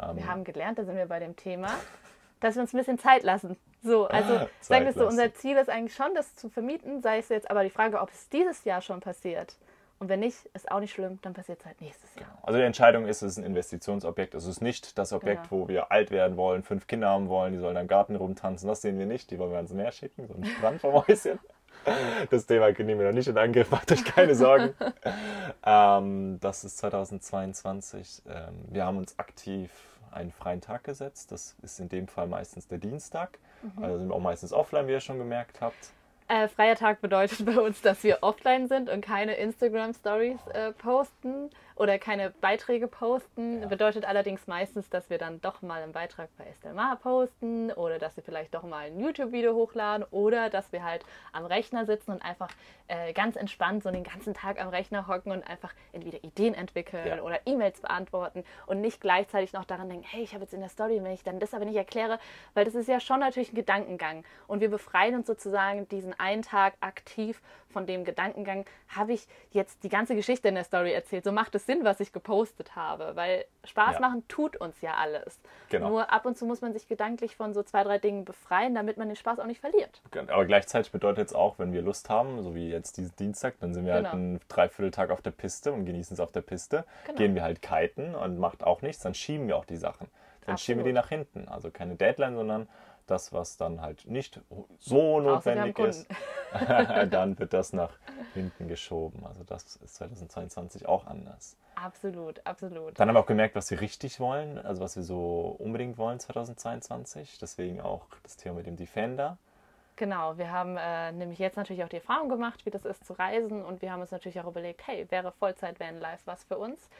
Ähm, Wir haben gelernt, da sind wir bei dem Thema, dass wir uns ein bisschen Zeit lassen. So, also sagen wir so, unser Ziel ist eigentlich schon, das zu vermieten, sei es jetzt aber die Frage, ob es dieses Jahr schon passiert. Und wenn nicht, ist auch nicht schlimm, dann passiert es halt nächstes Jahr. Also die Entscheidung ist, es ist ein Investitionsobjekt. Es ist nicht das Objekt, Genau. wo wir alt werden wollen, fünf Kinder haben wollen, die sollen im Garten rumtanzen. Das sehen wir nicht. Die wollen wir ans Meer schicken, so ein Strand vom Häuschen. Das Thema nehmen wir noch nicht in Angriff, macht euch keine Sorgen. ähm, das ist 2022. Ähm, wir haben uns aktiv einen freien Tag gesetzt. Das ist in dem Fall meistens der Dienstag. Mhm. Also sind wir auch meistens offline, wie ihr schon gemerkt habt. Äh, freier Tag bedeutet bei uns, dass wir offline sind und keine Instagram-Stories äh, posten oder keine Beiträge posten. Ja. Bedeutet allerdings meistens, dass wir dann doch mal einen Beitrag bei Estelle Mar posten oder dass wir vielleicht doch mal ein YouTube-Video hochladen oder dass wir halt am Rechner sitzen und einfach äh, ganz entspannt so den ganzen Tag am Rechner hocken und einfach entweder Ideen entwickeln Ja. oder E-Mails beantworten und nicht gleichzeitig noch daran denken, hey, ich habe jetzt in der Story, wenn ich dann das aber nicht erkläre, weil das ist ja schon natürlich ein Gedankengang und wir befreien uns sozusagen diesen einen Tag aktiv von dem Gedankengang, habe ich jetzt die ganze Geschichte in der Story erzählt, so macht es Sinn, was ich gepostet habe, weil Spaß Ja. machen tut uns ja alles. Genau. Nur ab und zu muss man sich gedanklich von so zwei, drei Dingen befreien, damit man den Spaß auch nicht verliert. Aber gleichzeitig bedeutet es auch, wenn wir Lust haben, so wie jetzt diesen Dienstag, dann sind wir halt Genau. einen Dreivierteltag auf der Piste und genießen es auf der Piste. Genau. Gehen wir halt kiten und macht auch nichts, dann schieben wir auch die Sachen. Dann schieben wir die nach hinten. Also keine Deadline, sondern das, was dann halt nicht so notwendig ist, dann wird das nach hinten geschoben. Also das ist 2022 auch anders. Absolut, absolut. Dann haben wir auch gemerkt, was wir richtig wollen, also was wir so unbedingt wollen 2022. Deswegen auch das Thema mit dem Defender. Genau, wir haben äh, nämlich jetzt natürlich auch die Erfahrung gemacht, wie das ist zu reisen und wir haben uns natürlich auch überlegt, hey, wäre Vollzeit Van Life was für uns?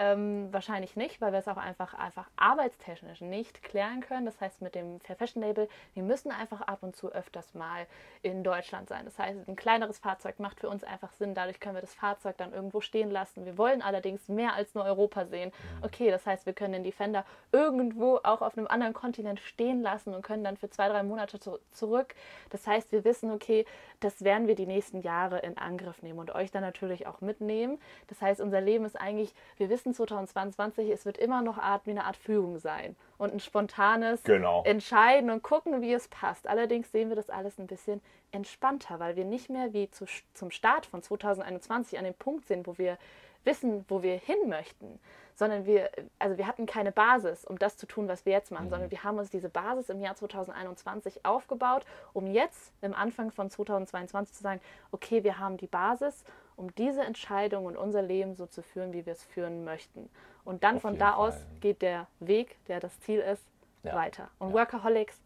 Ähm, wahrscheinlich nicht, weil wir es auch einfach, einfach arbeitstechnisch nicht klären können. Das heißt, mit dem Fair Fashion Label, wir müssen einfach ab und zu öfters mal in Deutschland sein. Das heißt, ein kleineres Fahrzeug macht für uns einfach Sinn. Dadurch können wir das Fahrzeug dann irgendwo stehen lassen. Wir wollen allerdings mehr als nur Europa sehen. Okay, das heißt, wir können den Defender irgendwo auch auf einem anderen Kontinent stehen lassen und können dann für zwei, drei Monate zu zurück. Das heißt, wir wissen, okay, das werden wir die nächsten Jahre in Angriff nehmen und euch dann natürlich auch mitnehmen. Das heißt, unser Leben ist eigentlich, wir wissen 2022, es wird immer noch Art wie eine Art Führung sein und ein spontanes Genau. Entscheiden und gucken, wie es passt. Allerdings sehen wir das alles ein bisschen entspannter, weil wir nicht mehr wie zu, zum Start von 2021 an dem Punkt sind, wo wir wissen, wo wir hin möchten, sondern wir, also wir hatten keine Basis, um das zu tun, was wir jetzt machen, sondern wir haben uns diese Basis im Jahr 2021 aufgebaut, um jetzt im Anfang von 2022 zu sagen, okay, wir haben die Basis, um diese Entscheidung und unser Leben so zu führen, wie wir es führen möchten. Und dann Auf von da Fall. aus geht der Weg, der das Ziel ist, Ja. weiter. Und Ja. Workaholics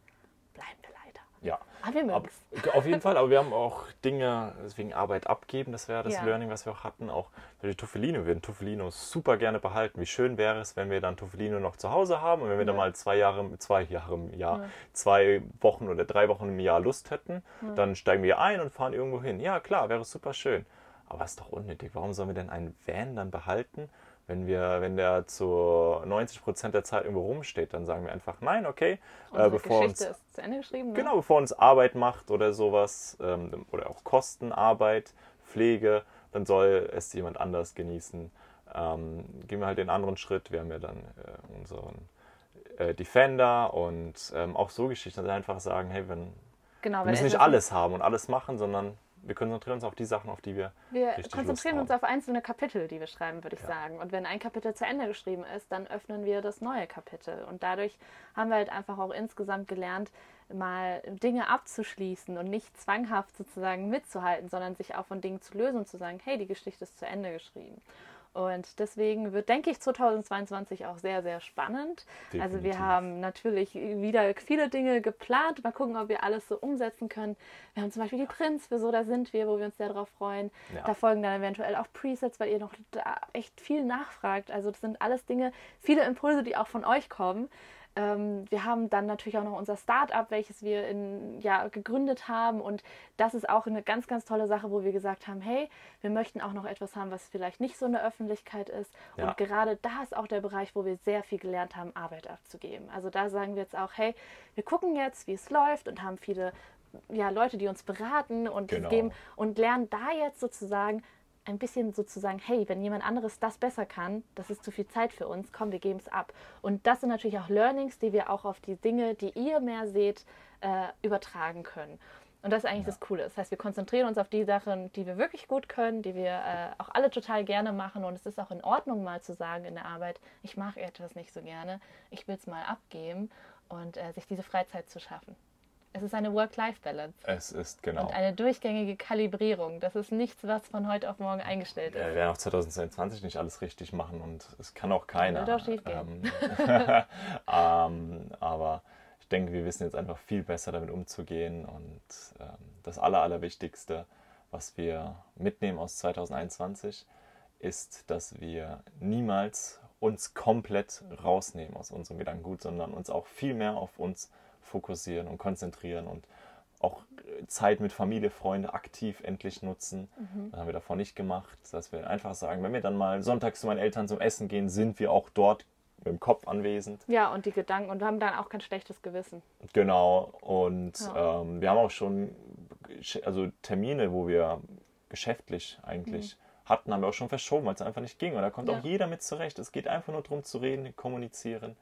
bleiben wir leider. Ja. Aber wir mögen Ab, auf jeden Fall, aber wir haben auch Dinge, deswegen Arbeit abgeben, das wäre das Ja. Learning, was wir auch hatten. Auch für die Tuffelino, wir würden Tuffelino super gerne behalten. Wie schön wäre es, wenn wir dann Tuffelino noch zu Hause haben und wenn wir dann Ja. mal zwei Jahre, zwei Jahre im Jahr, Ja. zwei Wochen oder drei Wochen im Jahr Lust hätten, dann steigen wir ein und fahren irgendwo hin. Ja, klar, wäre super schön. Aber ist doch unnötig. Warum sollen wir denn einen Van dann behalten? Wenn, wir, wenn der zu 90 Prozent der Zeit irgendwo rumsteht, dann sagen wir einfach, nein, okay, äh, Unsere bevor uns Geschichte ist zu Ende geschrieben. Ne? Genau, bevor uns Arbeit macht oder sowas, ähm, oder auch Kostenarbeit, Pflege, dann soll es jemand anders genießen. Ähm, gehen wir halt den anderen Schritt. Wir haben ja dann äh, unseren äh, Defender und ähm, auch so Geschichten, wir einfach sagen, hey, wenn, Genau, wir müssen nicht alles haben und alles machen, sondern wir konzentrieren uns auf die Sachen, auf die wir Wir konzentrieren uns auf einzelne Kapitel, die wir schreiben, würde ich Ja. sagen. Und wenn ein Kapitel zu Ende geschrieben ist, dann öffnen wir das neue Kapitel. Und dadurch haben wir halt einfach auch insgesamt gelernt, mal Dinge abzuschließen und nicht zwanghaft sozusagen mitzuhalten, sondern sich auch von Dingen zu lösen und zu sagen, hey, die Geschichte ist zu Ende geschrieben. Und deswegen wird, denke ich, 2022 auch sehr, sehr spannend. Also wir Definitiv. haben natürlich wieder viele Dinge geplant. Mal gucken, ob wir alles so umsetzen können. Wir haben zum Beispiel die Prinz für So, da sind wir, wo wir uns sehr darauf freuen. Ja. Da folgen dann eventuell auch Presets, weil ihr noch da echt viel nachfragt. Also das sind alles Dinge, viele Impulse, die auch von euch kommen. Ähm, wir haben dann natürlich auch noch unser Startup, welches wir in, ja, gegründet haben. Und das ist auch eine ganz, ganz tolle Sache, wo wir gesagt haben, hey, wir möchten auch noch etwas haben, was vielleicht nicht so in der Öffentlichkeit ist. Ja. Und gerade da ist auch der Bereich, wo wir sehr viel gelernt haben, Arbeit abzugeben. Also da sagen wir jetzt auch, hey, wir gucken jetzt, wie es läuft und haben viele ja, Leute, die uns beraten und Genau. geben und lernen da jetzt sozusagen ein bisschen sozusagen, hey, wenn jemand anderes das besser kann, das ist zu viel Zeit für uns, komm, wir geben es ab. Und das sind natürlich auch Learnings, die wir auch auf die Dinge, die ihr mehr seht, äh, übertragen können. Und das ist eigentlich das Coole. Das heißt, wir konzentrieren uns auf die Sachen, die wir wirklich gut können, die wir äh, auch alle total gerne machen. Und es ist auch in Ordnung, mal zu sagen in der Arbeit, ich mache etwas nicht so gerne, ich will es mal abgeben und äh, sich diese Freizeit zu schaffen. Es ist eine Work-Life-Balance. Es ist genau. Und eine durchgängige Kalibrierung. Das ist nichts, was von heute auf morgen eingestellt Ja, ist. wir werden auch 2022 nicht alles richtig machen und es kann auch keiner. Wird auch schiefgehen. Ähm, ähm, aber ich denke, wir wissen jetzt einfach viel besser damit umzugehen und ähm, das Aller, Allerwichtigste, was wir mitnehmen aus 2021, ist, dass wir niemals uns komplett rausnehmen aus unserem Gedankengut, sondern uns auch viel mehr auf uns fokussieren und konzentrieren und auch Zeit mit Familie, Freunde aktiv endlich nutzen. Das haben wir davor nicht gemacht, dass wir einfach sagen, wenn wir dann mal sonntags zu meinen Eltern zum Essen gehen, sind wir auch dort dem Kopf anwesend. Ja, und die Gedanken. Und haben dann auch kein schlechtes Gewissen. Genau. Und Ja. ähm, wir haben auch schon also Termine, wo wir geschäftlich eigentlich hatten, haben wir auch schon verschoben, weil es einfach nicht ging. Und da kommt Ja. auch jeder mit zurecht. Es geht einfach nur darum zu reden, kommunizieren.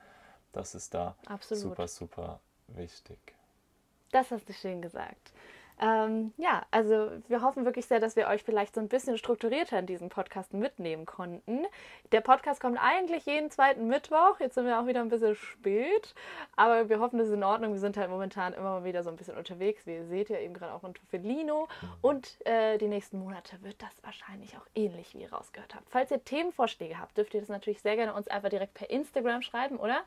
Das ist da Absolut. super, super wichtig. Das hast du schön gesagt. Ähm, ja, also wir hoffen wirklich sehr, dass wir euch vielleicht so ein bisschen strukturierter in diesen Podcast mitnehmen konnten. Der Podcast kommt eigentlich jeden zweiten Mittwoch. Jetzt sind wir auch wieder ein bisschen spät, aber wir hoffen, das ist in Ordnung. Wir sind halt momentan immer mal wieder so ein bisschen unterwegs. Wie ihr seht ja eben gerade auch in Tuffelino. Und äh, die nächsten Monate wird das wahrscheinlich auch ähnlich, wie ihr rausgehört habt. Falls ihr Themenvorschläge habt, dürft ihr das natürlich sehr gerne uns einfach direkt per Instagram schreiben, oder?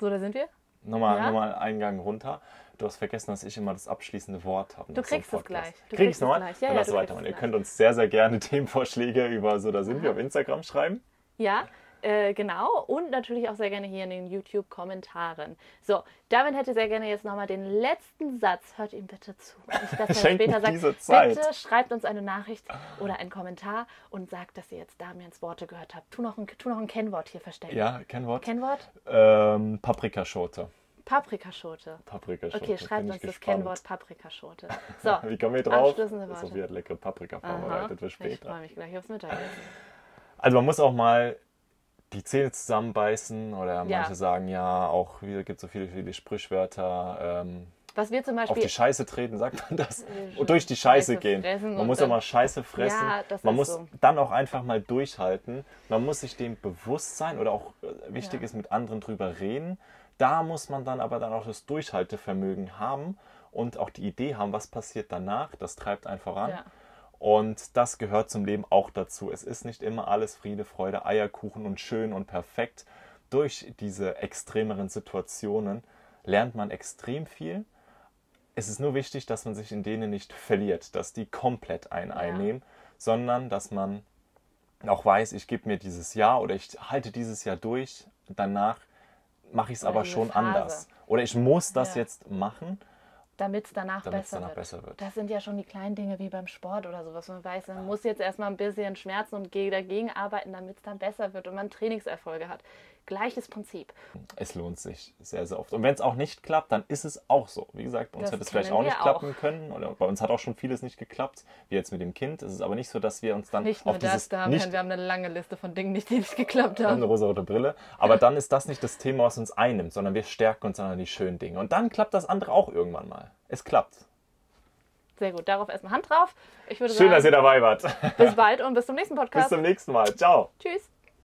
So, da sind wir. Nochmal, Ja? nochmal einen Gang runter. Du hast vergessen, dass ich immer das abschließende Wort habe. Du nach so kriegst es gleich. Du Krieg kriegst es nochmal? gleich. Ja, Dann ja, lass kriegst weitermachen. Ihr könnt uns sehr, sehr gerne Themenvorschläge über so, da sind wir auf Instagram schreiben. Ja, äh, genau. Und natürlich auch sehr gerne hier in den YouTube-Kommentaren. So, David hätte sehr gerne jetzt nochmal den letzten Satz. Hört ihm bitte zu. Nicht, dass er Schenkt später sagt, bitte schreibt uns eine Nachricht oder einen Kommentar und sagt, dass ihr jetzt Damians Worte gehört habt. Tu noch ein, tu noch ein Kennwort hier verstecken. Ja, Kennwort. Kennwort? Ähm, Paprikaschote. Paprikaschote. Paprikaschote. Okay, schreibt uns ich das. Kennwort Paprikaschote. So, Wie kommen wir drauf? Worte. Sophie hat leckere Paprika vorbereitet für ich später. freue mich gleich aufs Mittagessen. Also man muss auch mal die Zähne zusammenbeißen oder Ja. manche sagen ja auch, wieder gibt so viele, viele Sprichwörter. Ähm, Was wir zum auf Beispiel die Scheiße treten, sagt man das? Äh, Und durch die Scheiße Scheiße gehen. Man muss auch mal Scheiße fressen. Ja, man muss so. dann auch einfach mal durchhalten. Man muss sich dem bewusst sein oder auch äh, wichtig Ja. ist, mit anderen drüber reden. Da muss man dann aber dann auch das Durchhaltevermögen haben und auch die Idee haben, was passiert danach. Das treibt einen voran. Ja. Und das gehört zum Leben auch dazu. Es ist nicht immer alles Friede, Freude, Eierkuchen und schön und perfekt. Durch diese extremeren Situationen lernt man extrem viel. es ist nur wichtig, dass man sich in denen nicht verliert, dass die komplett einen ja. einnehmen, sondern dass man auch weiß, ich gebe mir dieses Jahr oder ich halte dieses Jahr durch, danach mache ich es aber schon Phase. anders. Oder ich muss das ja. jetzt machen damit es danach, besser, danach besser, wird. Das sind ja schon die kleinen Dinge wie beim Sport oder sowas. Man weiß, man ja. muss jetzt erstmal ein bisschen schmerzen und dagegen arbeiten, damit es dann besser wird und man Trainingserfolge hat. Gleiches Prinzip. Es lohnt sich sehr, sehr oft. Und wenn es auch nicht klappt, dann ist es auch so. Wie gesagt, bei uns das hätte es vielleicht auch nicht auch. klappen können. Oder bei uns hat auch schon vieles nicht geklappt, wie jetzt mit dem Kind. Es ist aber nicht so, dass wir uns dann nicht nur auf das, da haben nicht, wir haben eine lange Liste von Dingen, die nicht geklappt haben. Eine rosa-rote Brille. Aber dann ist das nicht das Thema, was uns einnimmt, sondern wir stärken uns an die schönen Dinge. Und dann klappt das andere auch irgendwann mal. Es klappt. Sehr gut. Darauf erstmal Hand drauf. Schön, sagen, dass ihr dabei wart. Bis bald und bis zum nächsten Podcast. Bis zum nächsten Mal. Ciao. Tschüss.